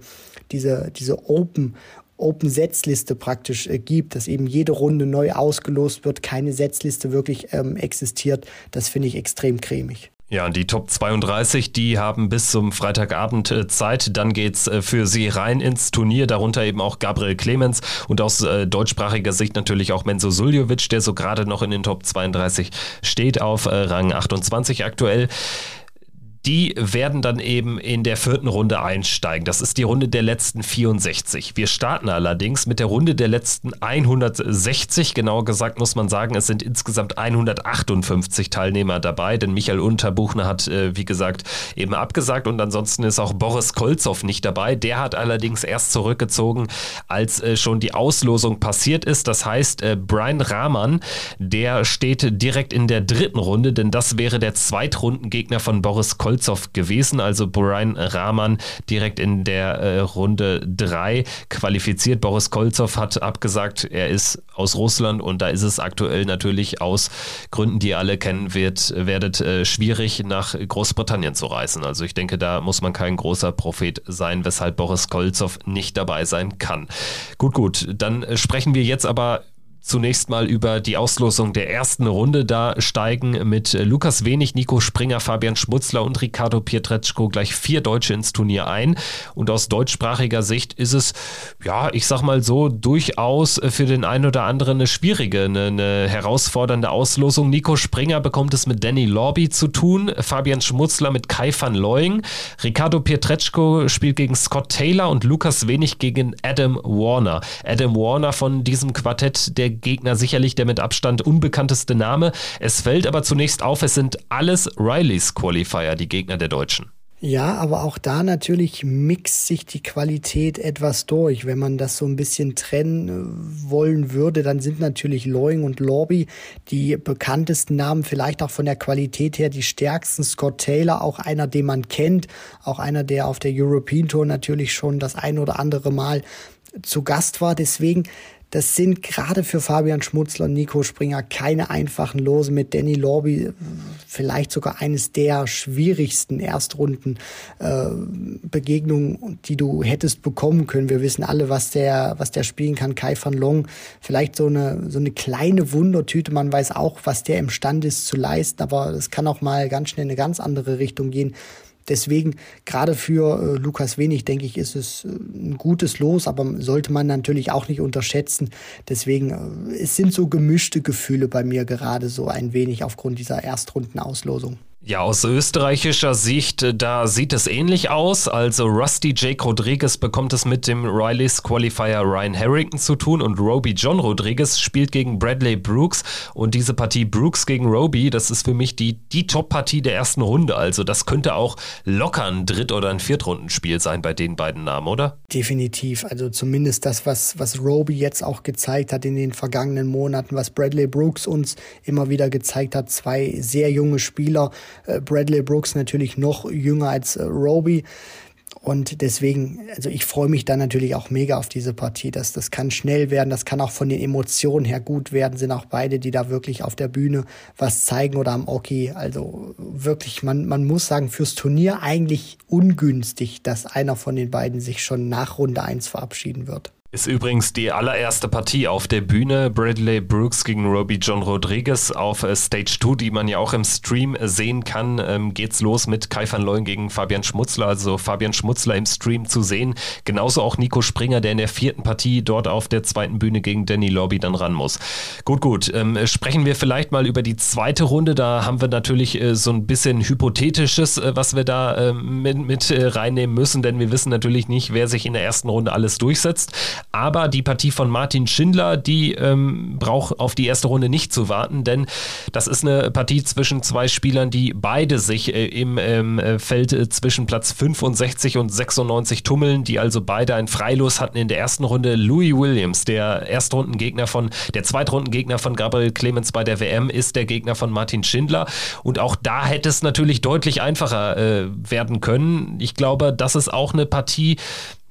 diese, diese Open Open Setzliste praktisch äh, gibt, dass eben jede Runde neu ausgelost wird, keine Setzliste wirklich ähm, existiert. Das finde ich extrem cremig. Ja, die Top 32, die haben bis zum Freitagabend äh, Zeit. Dann geht's äh, für sie rein ins Turnier. Darunter eben auch Gabriel Clemens und aus äh, deutschsprachiger Sicht natürlich auch Menzo Suljovic, der so gerade noch in den Top 32 steht auf Rang 28 aktuell die werden dann eben in der vierten Runde einsteigen. Das ist die Runde der letzten 64. Wir starten allerdings mit der Runde der letzten 160. Genauer gesagt muss man sagen, es sind insgesamt 158 Teilnehmer dabei, denn Michael Unterbuchner hat, äh, wie gesagt, eben abgesagt und ansonsten ist auch Boris Kolzow nicht dabei. Der hat allerdings erst zurückgezogen, als äh, schon die Auslosung passiert ist. Das heißt, äh, Brian Rahman, der steht direkt in der dritten Runde, denn das wäre der Zweitrundengegner von Boris Kolzow. Kolzow gewesen, also Brian Rahman direkt in der äh, Runde 3 qualifiziert. Boris Kolzow hat abgesagt, er ist aus Russland und da ist es aktuell natürlich aus Gründen, die ihr alle kennen wird, werdet äh, schwierig nach Großbritannien zu reisen. Also ich denke, da muss man kein großer Prophet sein, weshalb Boris Kolzow nicht dabei sein kann. Gut, gut, dann sprechen wir jetzt aber zunächst mal über die Auslosung der ersten Runde. Da steigen mit Lukas Wenig, Nico Springer, Fabian Schmutzler und Ricardo Pietreczko gleich vier Deutsche ins Turnier ein. Und aus deutschsprachiger Sicht ist es, ja, ich sag mal so, durchaus für den einen oder anderen eine schwierige, eine, eine herausfordernde Auslosung. Nico Springer bekommt es mit Danny Lorby zu tun, Fabian Schmutzler mit Kai van Looying, Ricardo Pietreczko spielt gegen Scott Taylor und Lukas Wenig gegen Adam Warner. Adam Warner von diesem Quartett, der Gegner sicherlich der mit Abstand unbekannteste Name. Es fällt aber zunächst auf, es sind alles Rileys Qualifier, die Gegner der Deutschen. Ja, aber auch da natürlich mixt sich die Qualität etwas durch. Wenn man das so ein bisschen trennen äh, wollen würde, dann sind natürlich Loing und Lorby die bekanntesten Namen, vielleicht auch von der Qualität her die stärksten. Scott Taylor, auch einer, den man kennt, auch einer, der auf der European Tour natürlich schon das ein oder andere Mal zu Gast war. Deswegen das sind gerade für Fabian Schmutzler und Nico Springer keine einfachen Lose mit Danny Lorby, vielleicht sogar eines der schwierigsten Erstrunden äh, Begegnungen, die du hättest bekommen können. Wir wissen alle, was der, was der spielen kann. Kai van Long, vielleicht so eine, so eine kleine Wundertüte. Man weiß auch, was der imstande ist zu leisten, aber es kann auch mal ganz schnell in eine ganz andere Richtung gehen. Deswegen, gerade für äh, Lukas Wenig, denke ich, ist es äh, ein gutes Los, aber sollte man natürlich auch nicht unterschätzen. Deswegen, äh, es sind so gemischte Gefühle bei mir gerade so ein wenig aufgrund dieser Erstrundenauslosung. Ja, aus österreichischer Sicht, äh, da sieht es ähnlich aus. Also Rusty Jake Rodriguez bekommt es mit dem Rileys Qualifier Ryan Harrington zu tun und Roby John Rodriguez spielt gegen Bradley Brooks. Und diese Partie Brooks gegen Roby, das ist für mich die, die Top-Partie der ersten Runde. Also das könnte auch locker ein Dritt- oder ein Viertrundenspiel sein bei den beiden Namen, oder? Definitiv. Also zumindest das, was, was Roby jetzt auch gezeigt hat in den vergangenen Monaten, was Bradley Brooks uns immer wieder gezeigt hat. Zwei sehr junge Spieler Bradley Brooks natürlich noch jünger als äh, Roby. Und deswegen, also ich freue mich dann natürlich auch mega auf diese Partie. Das, das kann schnell werden, das kann auch von den Emotionen her gut werden. Sind auch beide, die da wirklich auf der Bühne was zeigen oder am Oki. Also wirklich, man, man muss sagen, fürs Turnier eigentlich ungünstig, dass einer von den beiden sich schon nach Runde 1 verabschieden wird. Ist übrigens die allererste Partie auf der Bühne. Bradley Brooks gegen Roby John Rodriguez auf äh, Stage 2, die man ja auch im Stream äh, sehen kann. Ähm, geht's los mit Kai van Leuen gegen Fabian Schmutzler. Also Fabian Schmutzler im Stream zu sehen. Genauso auch Nico Springer, der in der vierten Partie dort auf der zweiten Bühne gegen Danny Lobby dann ran muss. Gut, gut. Ähm, sprechen wir vielleicht mal über die zweite Runde. Da haben wir natürlich äh, so ein bisschen Hypothetisches, äh, was wir da äh, mit, mit äh, reinnehmen müssen, denn wir wissen natürlich nicht, wer sich in der ersten Runde alles durchsetzt. Aber die Partie von Martin Schindler, die ähm, braucht auf die erste Runde nicht zu warten, denn das ist eine Partie zwischen zwei Spielern, die beide sich äh, im ähm, Feld äh, zwischen Platz 65 und 96 tummeln, die also beide ein Freilos hatten in der ersten Runde. Louis Williams, der Erstrundengegner von, der Zweitrundengegner von Gabriel Clemens bei der WM, ist der Gegner von Martin Schindler. Und auch da hätte es natürlich deutlich einfacher äh, werden können. Ich glaube, das ist auch eine Partie,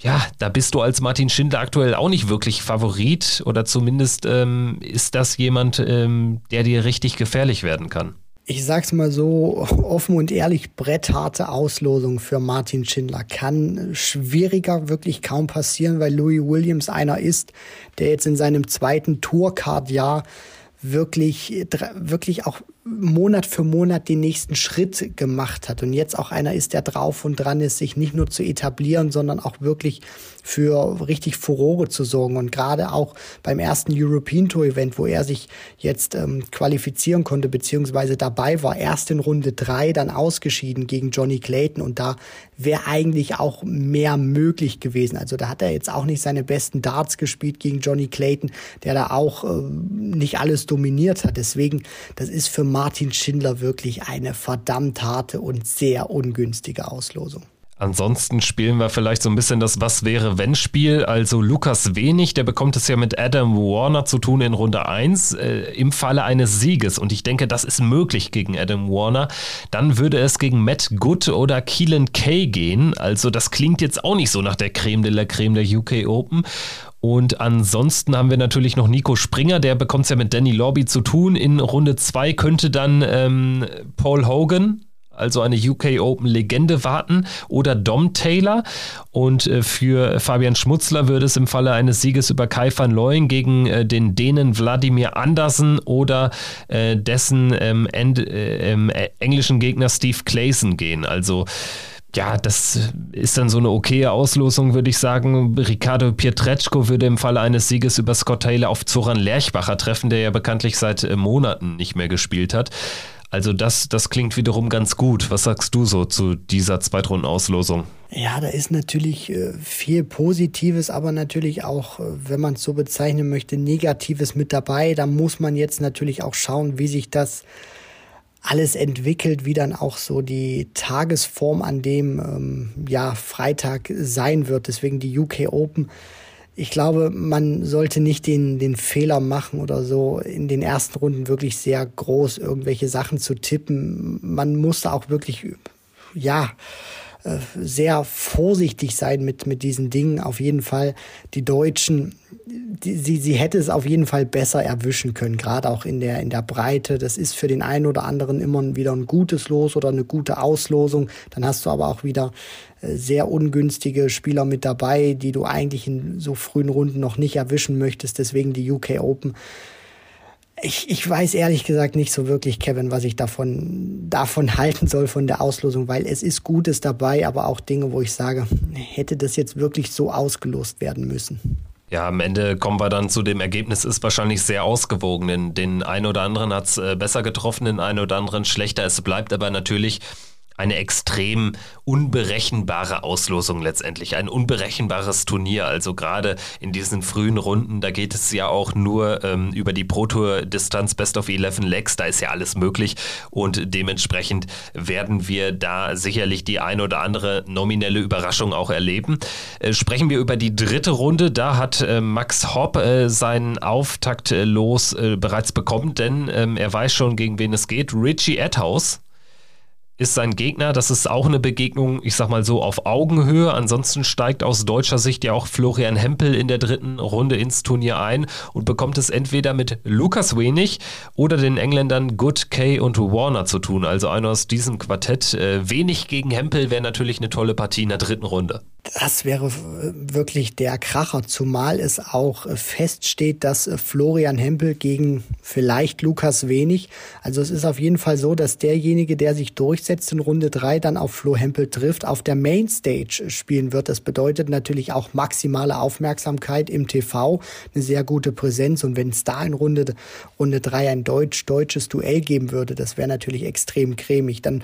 ja, da bist du als Martin Schindler aktuell auch nicht wirklich Favorit oder zumindest ähm, ist das jemand, ähm, der dir richtig gefährlich werden kann. Ich sag's mal so offen und ehrlich, brettharte Auslosung für Martin Schindler kann schwieriger wirklich kaum passieren, weil Louis Williams einer ist, der jetzt in seinem zweiten Tourcard-Jahr wirklich, wirklich auch Monat für Monat den nächsten Schritt gemacht hat. Und jetzt auch einer ist, der drauf und dran ist, sich nicht nur zu etablieren, sondern auch wirklich für richtig Furore zu sorgen. Und gerade auch beim ersten European Tour Event, wo er sich jetzt ähm, qualifizieren konnte, beziehungsweise dabei war, erst in Runde drei, dann ausgeschieden gegen Johnny Clayton. Und da wäre eigentlich auch mehr möglich gewesen. Also da hat er jetzt auch nicht seine besten Darts gespielt gegen Johnny Clayton, der da auch äh, nicht alles dominiert hat. Deswegen, das ist für Martin Schindler wirklich eine verdammt harte und sehr ungünstige Auslosung. Ansonsten spielen wir vielleicht so ein bisschen das Was wäre wenn Spiel. Also Lukas Wenig, der bekommt es ja mit Adam Warner zu tun in Runde 1 äh, im Falle eines Sieges. Und ich denke, das ist möglich gegen Adam Warner. Dann würde es gegen Matt Good oder Keelan Kay gehen. Also das klingt jetzt auch nicht so nach der Creme de la Creme der UK Open. Und ansonsten haben wir natürlich noch Nico Springer, der bekommt es ja mit Danny Lobby zu tun. In Runde 2 könnte dann ähm, Paul Hogan also eine UK Open Legende warten oder Dom Taylor. Und äh, für Fabian Schmutzler würde es im Falle eines Sieges über Kai van Looyen gegen äh, den Dänen Wladimir Andersen oder äh, dessen ähm, end, äh, äh, englischen Gegner Steve Clayson gehen. Also ja, das ist dann so eine okaye Auslosung, würde ich sagen. Ricardo Pietreczko würde im Falle eines Sieges über Scott Taylor auf Zoran Lerchbacher treffen, der ja bekanntlich seit Monaten nicht mehr gespielt hat. Also das, das klingt wiederum ganz gut. Was sagst du so zu dieser Zweitrundenauslosung? Ja, da ist natürlich äh, viel Positives, aber natürlich auch, äh, wenn man es so bezeichnen möchte, Negatives mit dabei. Da muss man jetzt natürlich auch schauen, wie sich das alles entwickelt, wie dann auch so die Tagesform an dem ähm, ja, Freitag sein wird. Deswegen die UK Open ich glaube, man sollte nicht den, den Fehler machen oder so in den ersten Runden wirklich sehr groß irgendwelche Sachen zu tippen. Man muss auch wirklich, ja, äh, sehr vorsichtig sein mit, mit diesen Dingen. Auf jeden Fall die Deutschen, die, sie, sie hätte es auf jeden Fall besser erwischen können, gerade auch in der, in der Breite. Das ist für den einen oder anderen immer wieder ein gutes Los oder eine gute Auslosung. Dann hast du aber auch wieder sehr ungünstige Spieler mit dabei, die du eigentlich in so frühen Runden noch nicht erwischen möchtest. Deswegen die UK Open. Ich, ich weiß ehrlich gesagt nicht so wirklich, Kevin, was ich davon, davon halten soll von der Auslosung, weil es ist Gutes dabei, aber auch Dinge, wo ich sage, hätte das jetzt wirklich so ausgelost werden müssen. Ja, am Ende kommen wir dann zu dem Ergebnis, ist wahrscheinlich sehr ausgewogen. Den, einen oder anderen hat es äh, besser getroffen, den einen oder anderen schlechter. Es bleibt aber natürlich eine extrem unberechenbare Auslosung letztendlich, ein unberechenbares Turnier. Also gerade in diesen frühen Runden, da geht es ja auch nur ähm, über die Pro Tour Distanz Best of 11 Legs, da ist ja alles möglich und dementsprechend werden wir da sicherlich die ein oder andere nominelle Überraschung auch erleben. Äh, sprechen wir über die dritte Runde, da hat äh, Max Hopp äh, seinen Auftakt äh, los äh, bereits bekommen, denn ähm, er weiß schon, gegen wen es geht. Richie Edhouse ist sein Gegner. Das ist auch eine Begegnung, ich sag mal so, auf Augenhöhe. Ansonsten steigt aus deutscher Sicht ja auch Florian Hempel in der dritten Runde ins Turnier ein und bekommt es entweder mit Lukas Wenig oder den Engländern Good, Kay und Warner zu tun. Also einer aus diesem Quartett. Äh, Wenig gegen Hempel wäre natürlich eine tolle Partie in der dritten Runde. Das wäre wirklich der Kracher, zumal es auch feststeht, dass Florian Hempel gegen vielleicht Lukas Wenig, also es ist auf jeden Fall so, dass derjenige, der sich durchsetzt in Runde drei, dann auf Flo Hempel trifft, auf der Mainstage spielen wird. Das bedeutet natürlich auch maximale Aufmerksamkeit im TV, eine sehr gute Präsenz und wenn es da in Runde, Runde ein deutsch-deutsches Duell geben würde, das wäre natürlich extrem cremig. Dann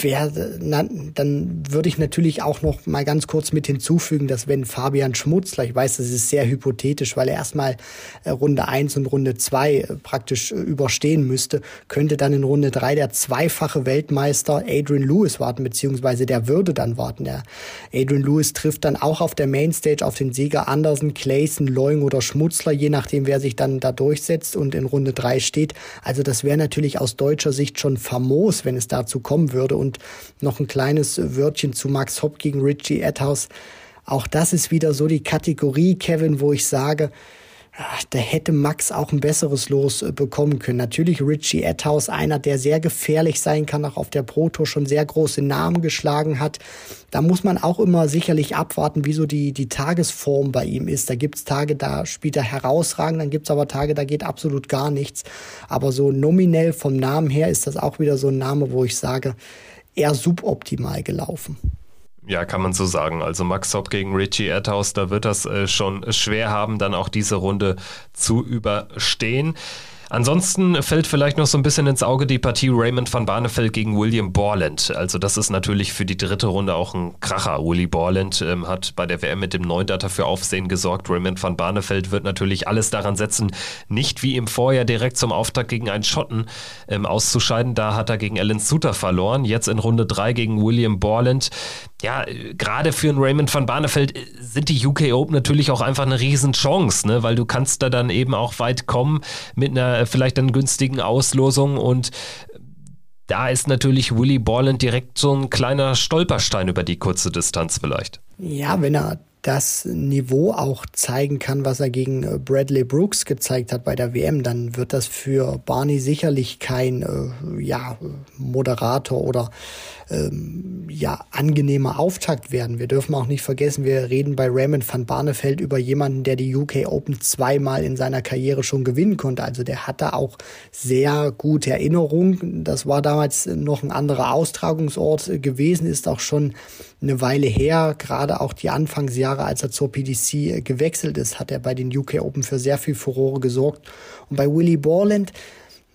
wäre, dann würde ich natürlich auch noch mal ganz kurz mit hinzufügen, dass wenn Fabian Schmutzler, ich weiß, das ist sehr hypothetisch, weil er erstmal äh, Runde 1 und Runde 2 äh, praktisch äh, überstehen müsste, könnte dann in Runde 3 der zweifache Weltmeister Adrian Lewis warten, beziehungsweise der würde dann warten. Der Adrian Lewis trifft dann auch auf der Mainstage auf den Sieger Andersen, Clayson, Leung oder Schmutzler, je nachdem, wer sich dann da durchsetzt und in Runde 3 steht. Also das wäre natürlich aus deutscher Sicht schon famos, wenn es dazu kommen würde. Und noch ein kleines Wörtchen zu Max Hopp gegen Richie Edhouse. Auch das ist wieder so die Kategorie, Kevin, wo ich sage, da hätte Max auch ein besseres Los äh, bekommen können. Natürlich Richie Edhouse, einer, der sehr gefährlich sein kann, auch auf der Pro Tour schon sehr große Namen geschlagen hat. Da muss man auch immer sicherlich abwarten, wie so die, die Tagesform bei ihm ist. Da gibt's Tage, da spielt er herausragend, dann gibt's aber Tage, da geht absolut gar nichts. Aber so nominell vom Namen her ist das auch wieder so ein Name, wo ich sage, eher suboptimal gelaufen. Ja, kann man so sagen. Also Max Hopp gegen Richie Erdhaus, da wird das äh, schon schwer haben, dann auch diese Runde zu überstehen. Ansonsten fällt vielleicht noch so ein bisschen ins Auge die Partie Raymond van Barneveld gegen William Borland. Also das ist natürlich für die dritte Runde auch ein Kracher. Willy Borland ähm, hat bei der WM mit dem neuen Data für Aufsehen gesorgt. Raymond van Barneveld wird natürlich alles daran setzen, nicht wie im Vorjahr direkt zum Auftakt gegen einen Schotten ähm, auszuscheiden. Da hat er gegen Alan Suter verloren. Jetzt in Runde 3 gegen William Borland ja, gerade für einen Raymond van Barneveld äh, sind die UK Open natürlich auch einfach eine Riesenchance, ne? weil du kannst da dann eben auch weit kommen mit einer äh, vielleicht dann günstigen Auslosung und da ist natürlich Willy Borland direkt so ein kleiner Stolperstein über die kurze Distanz vielleicht. Ja, wenn er das Niveau auch zeigen kann, was er gegen äh, Bradley Brooks gezeigt hat bei der WM, dann wird das für Barney sicherlich kein äh, ja, Moderator oder ähm, ja, angenehmer Auftakt werden. Wir dürfen auch nicht vergessen, wir reden bei Raymond van Barneveld über jemanden, der die UK Open zweimal in seiner Karriere schon gewinnen konnte. Also der hatte auch sehr gute Erinnerungen. Das war damals noch ein anderer Austragungsort gewesen, ist auch schon eine Weile her, gerade auch die Anfangsjahre, als er zur PDC äh, gewechselt ist, hat er bei den UK Open für sehr viel Furore gesorgt. Und bei Willie Borland,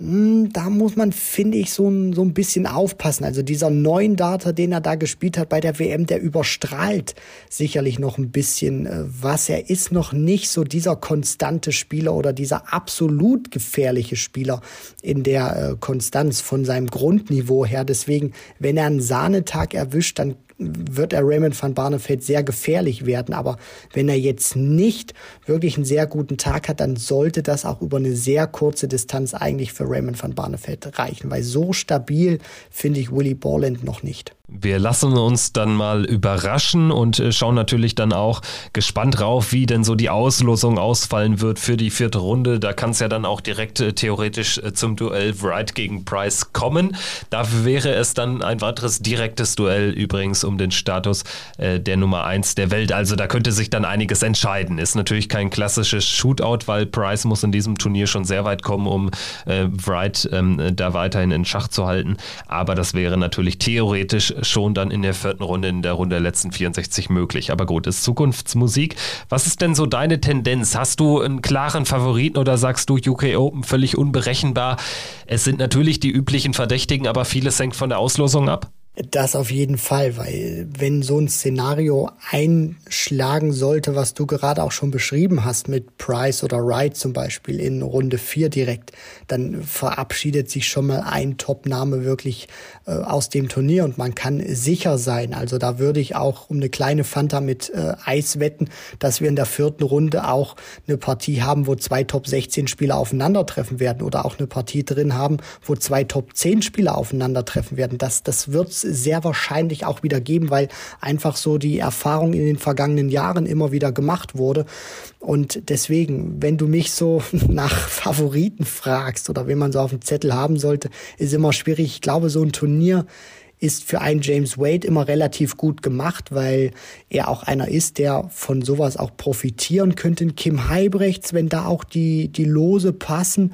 hm, da muss man, finde ich, so ein, so ein bisschen aufpassen. Also dieser neuen Data, den er da gespielt hat bei der WM, der überstrahlt sicherlich noch ein bisschen äh, was. Er ist noch nicht so dieser konstante Spieler oder dieser absolut gefährliche Spieler in der äh, Konstanz von seinem Grundniveau her. Deswegen, wenn er einen Sahnetag erwischt, dann wird er Raymond van Barneveld sehr gefährlich werden. Aber wenn er jetzt nicht wirklich einen sehr guten Tag hat, dann sollte das auch über eine sehr kurze Distanz eigentlich für Raymond van Barneveld reichen. Weil so stabil finde ich Willy Borland noch nicht. Wir lassen uns dann mal überraschen und äh, schauen natürlich dann auch gespannt drauf, wie denn so die Auslosung ausfallen wird für die vierte Runde. Da kann es ja dann auch direkt äh, theoretisch äh, zum Duell Wright gegen Price kommen. Dafür wäre es dann ein weiteres direktes Duell übrigens um den Status äh, der Nummer 1 der Welt. Also da könnte sich dann einiges entscheiden. Ist natürlich kein klassisches Shootout, weil Price muss in diesem Turnier schon sehr weit kommen, um äh, Wright ähm, da weiterhin in Schach zu halten. Aber das wäre natürlich theoretisch schon dann in der vierten Runde, in der Runde der letzten 64 möglich. Aber gut, ist Zukunftsmusik. Was ist denn so deine Tendenz? Hast du einen klaren Favoriten oder sagst du UK Open völlig unberechenbar? Es sind natürlich die üblichen Verdächtigen, aber vieles hängt von der Auslosung ab. Das auf jeden Fall, weil wenn so ein Szenario einschlagen sollte, was du gerade auch schon beschrieben hast mit Price oder Wright zum Beispiel in Runde 4 direkt, dann verabschiedet sich schon mal ein Top-Name wirklich äh, aus dem Turnier und man kann sicher sein. Also da würde ich auch um eine kleine Fanta mit äh, Eis wetten, dass wir in der vierten Runde auch eine Partie haben, wo zwei Top 16 Spieler aufeinandertreffen werden oder auch eine Partie drin haben, wo zwei Top 10 Spieler aufeinandertreffen werden. Das, das wird sehr wahrscheinlich auch wieder geben, weil einfach so die Erfahrung in den vergangenen Jahren immer wieder gemacht wurde. Und deswegen, wenn du mich so nach Favoriten fragst oder wen man so auf dem Zettel haben sollte, ist immer schwierig. Ich glaube, so ein Turnier ist für einen James Wade immer relativ gut gemacht, weil er auch einer ist, der von sowas auch profitieren könnte. Kim Heibrechts, wenn da auch die, die Lose passen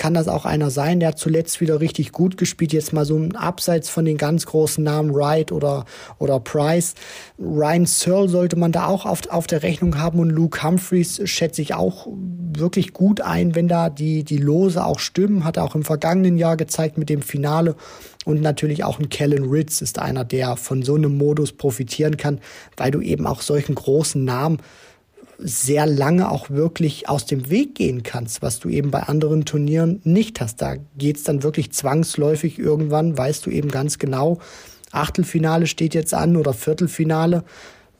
kann das auch einer sein, der hat zuletzt wieder richtig gut gespielt, jetzt mal so ein abseits von den ganz großen Namen Wright oder, oder Price. Ryan Searle sollte man da auch auf, auf der Rechnung haben und Luke Humphreys schätze ich auch wirklich gut ein, wenn da die, die Lose auch stimmen, hat er auch im vergangenen Jahr gezeigt mit dem Finale. Und natürlich auch ein Kellen Ritz ist einer, der von so einem Modus profitieren kann, weil du eben auch solchen großen Namen sehr lange auch wirklich aus dem Weg gehen kannst, was du eben bei anderen Turnieren nicht hast. Da geht's dann wirklich zwangsläufig irgendwann, weißt du eben ganz genau, Achtelfinale steht jetzt an oder Viertelfinale,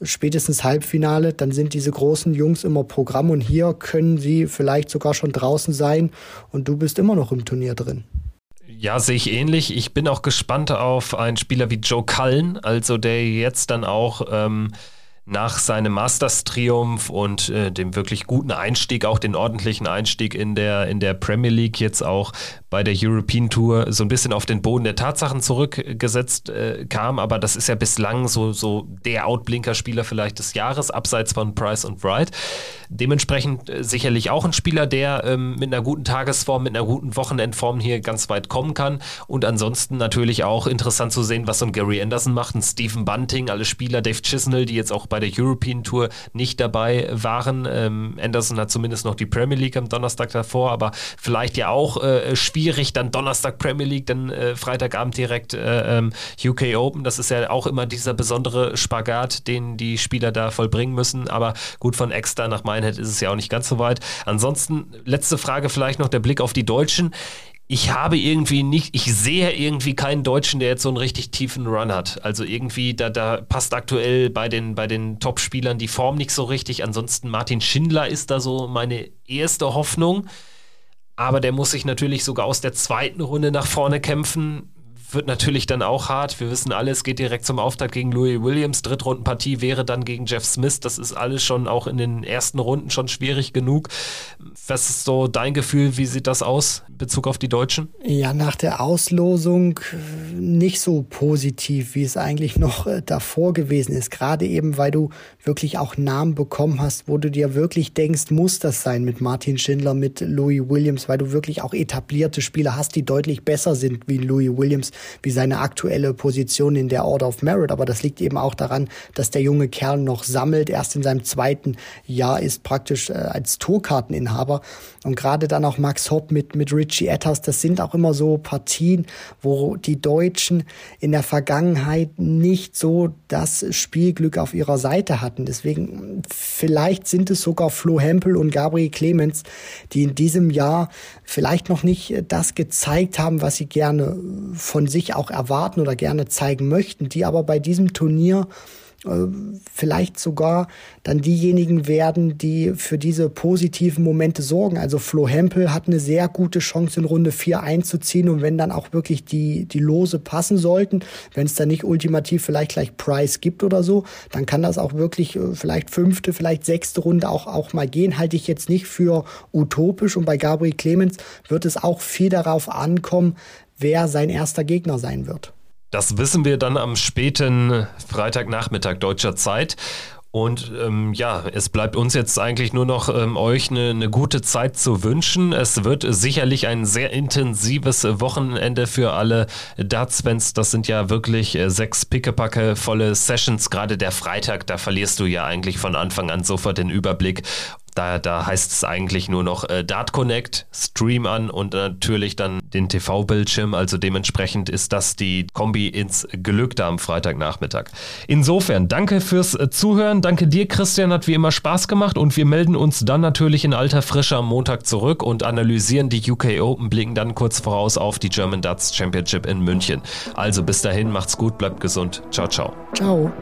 spätestens Halbfinale, dann sind diese großen Jungs immer Programm und hier können sie vielleicht sogar schon draußen sein und du bist immer noch im Turnier drin. Ja, sehe ich ähnlich. Ich bin auch gespannt auf einen Spieler wie Joe Cullen, also der jetzt dann auch ähm, nach seinem Masters-Triumph und äh, dem wirklich guten Einstieg, auch den ordentlichen Einstieg in der, in der Premier League, jetzt auch bei der European Tour so ein bisschen auf den Boden der Tatsachen zurückgesetzt äh, kam. Aber das ist ja bislang so, so der Outblinker-Spieler vielleicht des Jahres, abseits von Price und Wright. Dementsprechend äh, sicherlich auch ein Spieler, der ähm, mit einer guten Tagesform, mit einer guten Wochenendform hier ganz weit kommen kann. Und ansonsten natürlich auch interessant zu sehen, was so ein Gary Anderson macht, ein Stephen Bunting, alle Spieler, Dave Chisnell, die jetzt auch bei der European Tour nicht dabei waren. Ähm, Anderson hat zumindest noch die Premier League am Donnerstag davor, aber vielleicht ja auch äh, schwierig, dann Donnerstag Premier League, dann äh, Freitagabend direkt äh, ähm, UK Open. Das ist ja auch immer dieser besondere Spagat, den die Spieler da vollbringen müssen. Aber gut, von Exeter nach Minehead ist es ja auch nicht ganz so weit. Ansonsten, letzte Frage vielleicht noch der Blick auf die Deutschen ich habe irgendwie nicht, ich sehe irgendwie keinen Deutschen, der jetzt so einen richtig tiefen Run hat. Also irgendwie, da, da passt aktuell bei den, bei den Top-Spielern die Form nicht so richtig. Ansonsten Martin Schindler ist da so meine erste Hoffnung. Aber der muss sich natürlich sogar aus der zweiten Runde nach vorne kämpfen wird natürlich dann auch hart. Wir wissen alle, es geht direkt zum Auftakt gegen Louis Williams. Drittrundenpartie wäre dann gegen Jeff Smith. Das ist alles schon auch in den ersten Runden schon schwierig genug. Was ist so dein Gefühl? Wie sieht das aus in Bezug auf die Deutschen? Ja, nach der Auslosung nicht so positiv, wie es eigentlich noch äh, davor gewesen ist. Gerade eben, weil du wirklich auch Namen bekommen hast, wo du dir wirklich denkst, muss das sein mit Martin Schindler, mit Louis Williams, weil du wirklich auch etablierte Spieler hast, die deutlich besser sind wie Louis Williams wie seine aktuelle Position in der Order of Merit. Aber das liegt eben auch daran, dass der junge Kerl noch sammelt. Erst in seinem zweiten Jahr ist praktisch äh, als Tourkarteninhaber. Und gerade dann auch Max Hopp mit, mit Richie Etters, das sind auch immer so Partien, wo die Deutschen in der Vergangenheit nicht so das Spielglück auf ihrer Seite hatten. Deswegen vielleicht sind es sogar Flo Hempel und Gabriel Clemens, die in diesem Jahr vielleicht noch nicht das gezeigt haben, was sie gerne von sich auch erwarten oder gerne zeigen möchten, die aber bei diesem Turnier äh, vielleicht sogar dann diejenigen werden, die für diese positiven Momente sorgen. Also Flo Hempel hat eine sehr gute Chance in Runde 4 einzuziehen und wenn dann auch wirklich die, die Lose passen sollten, wenn es dann nicht ultimativ vielleicht gleich Price gibt oder so, dann kann das auch wirklich äh, vielleicht fünfte, vielleicht sechste Runde auch, auch mal gehen. Halte ich jetzt nicht für utopisch und bei Gabriel Clemens wird es auch viel darauf ankommen, wer sein erster Gegner sein wird. Das wissen wir dann am späten Freitagnachmittag deutscher Zeit. Und ähm, ja, es bleibt uns jetzt eigentlich nur noch ähm, euch eine, eine gute Zeit zu wünschen. Es wird sicherlich ein sehr intensives Wochenende für alle Darts-Fans. Das sind ja wirklich äh, sechs pickepacke volle Sessions. Gerade der Freitag, da verlierst du ja eigentlich von Anfang an sofort den Überblick. Da, da heißt es eigentlich nur noch äh, Dart Connect, Stream an und natürlich dann den TV-Bildschirm. Also dementsprechend ist das die Kombi ins Glück da am Freitagnachmittag. Insofern, danke fürs äh, Zuhören. Danke dir, Christian. Hat wie immer Spaß gemacht und wir melden uns dann natürlich in alter Frische am Montag zurück und analysieren die UK Open, blicken dann kurz voraus auf die German Darts Championship in München. Also bis dahin, macht's gut, bleibt gesund. Ciao, ciao. Ciao.